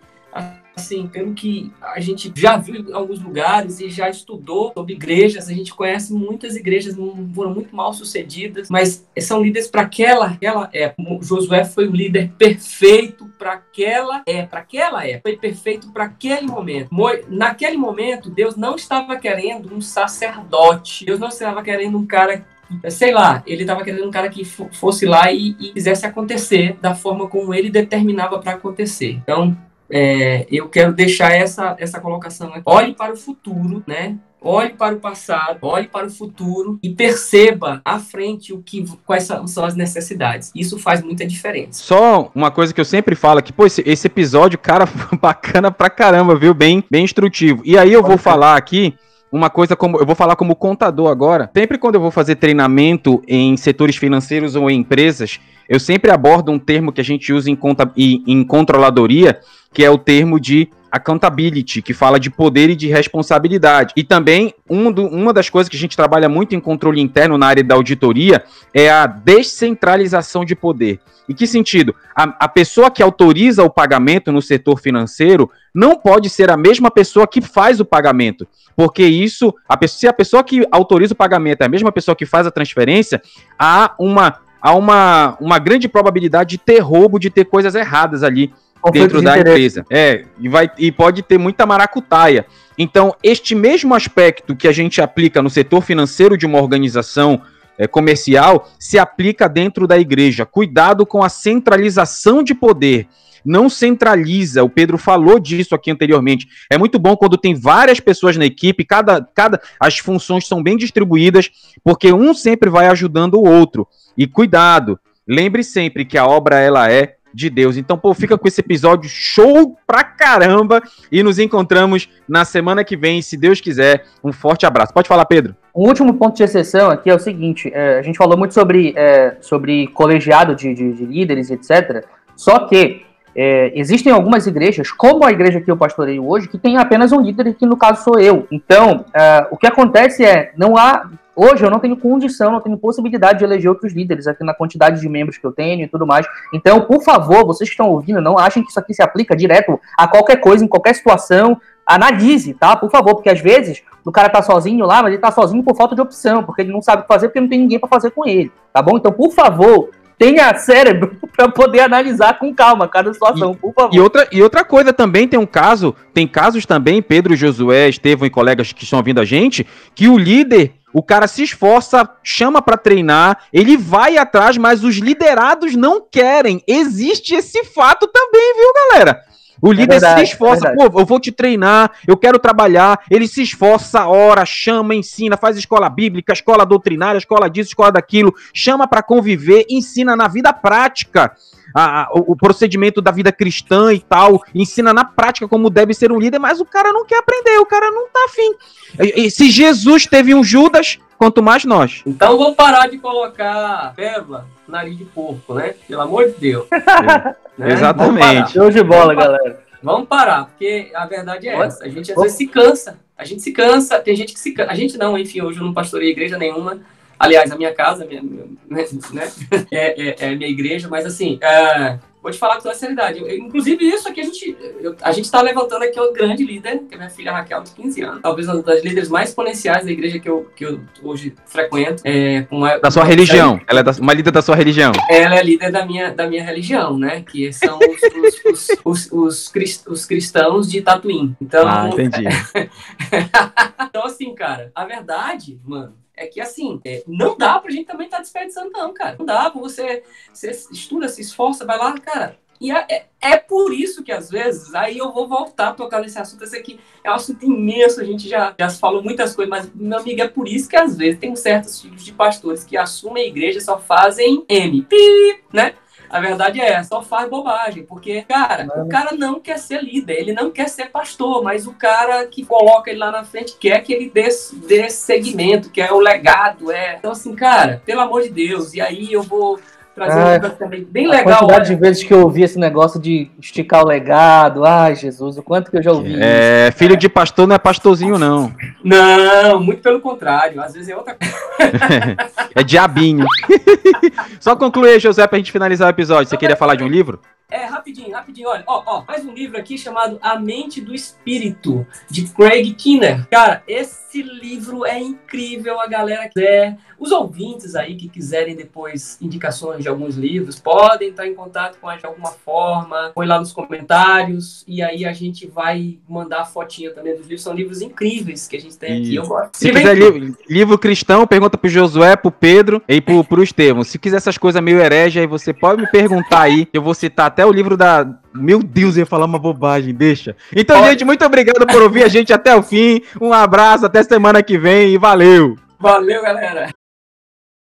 Speaker 3: assim, pelo que a gente já viu em alguns lugares e já estudou sobre igrejas, a gente conhece muitas igrejas foram muito mal sucedidas, mas são líderes para aquela, aquela época. Josué foi o líder perfeito para aquela é para aquela época, foi perfeito para aquele momento. Naquele momento, Deus não estava querendo um sacerdote, Deus não estava querendo um cara sei lá, ele estava querendo um cara que fosse lá e, e fizesse acontecer da forma como ele determinava para acontecer. Então, é, eu quero deixar essa, essa colocação aqui. Olhe para o futuro, né? Olhe para o passado, olhe para o futuro e perceba à frente o que, quais são as necessidades. Isso faz muita diferença.
Speaker 1: Só uma coisa que eu sempre falo aqui, pô, esse, esse episódio, cara, bacana pra caramba, viu? Bem, bem instrutivo. E aí eu vou falar aqui uma coisa como eu vou falar como contador agora. Sempre quando eu vou fazer treinamento em setores financeiros ou em empresas, eu sempre abordo um termo que a gente usa em, conta, em, em controladoria, que é o termo de accountability, que fala de poder e de responsabilidade. E também, um do, uma das coisas que a gente trabalha muito em controle interno na área da auditoria é a descentralização de poder. Em que sentido? A, a pessoa que autoriza o pagamento no setor financeiro não pode ser a mesma pessoa que faz o pagamento. Porque isso, a, se a pessoa que autoriza o pagamento é a mesma pessoa que faz a transferência, há uma, há uma, uma grande probabilidade de ter roubo, de ter coisas erradas ali dentro da empresa. É, e, vai, e pode ter muita maracutaia. Então, este mesmo aspecto que a gente aplica no setor financeiro de uma organização é, comercial se aplica dentro da igreja. Cuidado com a centralização de poder. Não centraliza. O Pedro falou disso aqui anteriormente. É muito bom quando tem várias pessoas na equipe, cada, cada as funções são bem distribuídas, porque um sempre vai ajudando o outro. E cuidado, lembre sempre que a obra ela é de Deus. Então, pô, fica com esse episódio show pra caramba e nos encontramos na semana que vem, se Deus quiser. Um forte abraço. Pode falar, Pedro.
Speaker 2: Um último ponto de exceção aqui é o seguinte: é, a gente falou muito sobre, é, sobre colegiado de, de, de, líderes, etc. Só que é, existem algumas igrejas, como a igreja que eu pastoreio hoje, que tem apenas um líder, que no caso sou eu. Então, é, o que acontece é, não há Hoje eu não tenho condição, não tenho possibilidade de eleger outros líderes aqui na quantidade de membros que eu tenho e tudo mais. Então, por favor, vocês que estão ouvindo, não achem que isso aqui se aplica direto a qualquer coisa, em qualquer situação. Analise, tá? Por favor, porque às vezes o cara tá sozinho lá, mas ele tá sozinho por falta de opção, porque ele não sabe o que fazer, porque não tem ninguém para fazer com ele, tá bom? Então, por favor, tenha cérebro para poder analisar com calma cada situação,
Speaker 1: e,
Speaker 2: por favor.
Speaker 1: E outra, e outra coisa também, tem um caso, tem casos também, Pedro, Josué, Estevão e colegas que estão ouvindo a gente, que o líder o cara se esforça, chama para treinar, ele vai atrás, mas os liderados não querem. Existe esse fato também, viu, galera? O é líder é verdade, se esforça, é pô, eu vou te treinar, eu quero trabalhar. Ele se esforça, ora, chama, ensina, faz escola bíblica, escola doutrinária, escola disso, escola daquilo, chama para conviver, ensina na vida prática a, a, o, procedimento da vida cristã e tal, ensina na prática como deve ser um líder, mas o cara não quer aprender, o cara não tá afim. E, e se Jesus teve um Judas, quanto mais nós.
Speaker 3: Então vamos parar de colocar pérola nariz de porco, né? Pelo amor de Deus.
Speaker 1: É. Né? Exatamente.
Speaker 2: Show de bola, galera.
Speaker 3: Vamos parar, porque a verdade é essa. A gente às vezes se cansa. A gente se cansa, tem gente que se cansa. A gente não, enfim, hoje eu não pastorei igreja nenhuma. Aliás, a minha casa, minha, minha, né, é, é, é minha igreja, mas assim, é, vou te falar com toda seriedade. Eu, inclusive, isso aqui a gente eu, a gente está levantando aqui o grande líder, que é minha filha Raquel, de 15 anos. Talvez uma das líderes mais exponenciais da igreja que eu, que eu hoje frequento. É,
Speaker 1: uma, da sua uma, religião. Ela é da, uma líder da sua religião.
Speaker 3: Ela é líder da minha, da minha religião, né? Que são os, os, os, os, crist, os cristãos de Tatuim. Então,
Speaker 1: ah, entendi.
Speaker 3: então, assim, cara, a verdade, mano, é que assim, é, não dá pra gente também estar tá desperdiçando, não, cara. Não dá você, você estuda, se esforça, vai lá, cara. E é, é, é, por isso que, às vezes, aí eu vou voltar a tocar nesse assunto. Esse aqui é um assunto imenso, a gente já, já falou muitas coisas, mas, meu amigo, é por isso que, às vezes, tem certos tipos de pastores que assumem a igreja e só fazem M, né? A verdade é só faz bobagem, porque, cara, o cara não quer ser líder, ele não quer ser pastor, mas o cara que coloca ele lá na frente quer que ele dê, dê segmento, que é o legado, é. Então, assim, cara, pelo amor de Deus, e aí eu vou trazer
Speaker 2: ah, também bem legal. A quantidade olha. de vezes que eu ouvi esse negócio de esticar o legado, ai Jesus, o quanto que eu já ouvi
Speaker 1: É, isso. filho de pastor não é pastorzinho, não.
Speaker 3: Não, muito pelo contrário, às vezes é outra coisa.
Speaker 1: é diabinho. Só concluir, José, pra gente finalizar o episódio. Você queria falar de um livro?
Speaker 3: É, rapidinho, rapidinho, olha, ó, ó, mais um livro aqui chamado A Mente do Espírito, de Craig Kinner. Cara, esse livro é incrível, a galera quiser, os ouvintes aí que quiserem depois indicações de alguns livros, podem estar em contato com a gente de alguma forma, põe lá nos comentários, e aí a gente vai mandar a fotinha também dos livros, são livros incríveis que a gente tem aqui, eu gosto.
Speaker 1: Se, Se quiser livro, livro cristão, pergunta pro Josué, pro Pedro e pro, pro Estevão. Se quiser essas coisas meio herege, aí você pode me perguntar aí, eu vou citar até o livro da. Meu Deus, eu ia falar uma bobagem, deixa. Então, gente, muito obrigado por ouvir a gente até o fim. Um abraço, até semana que vem e valeu!
Speaker 3: Valeu, galera!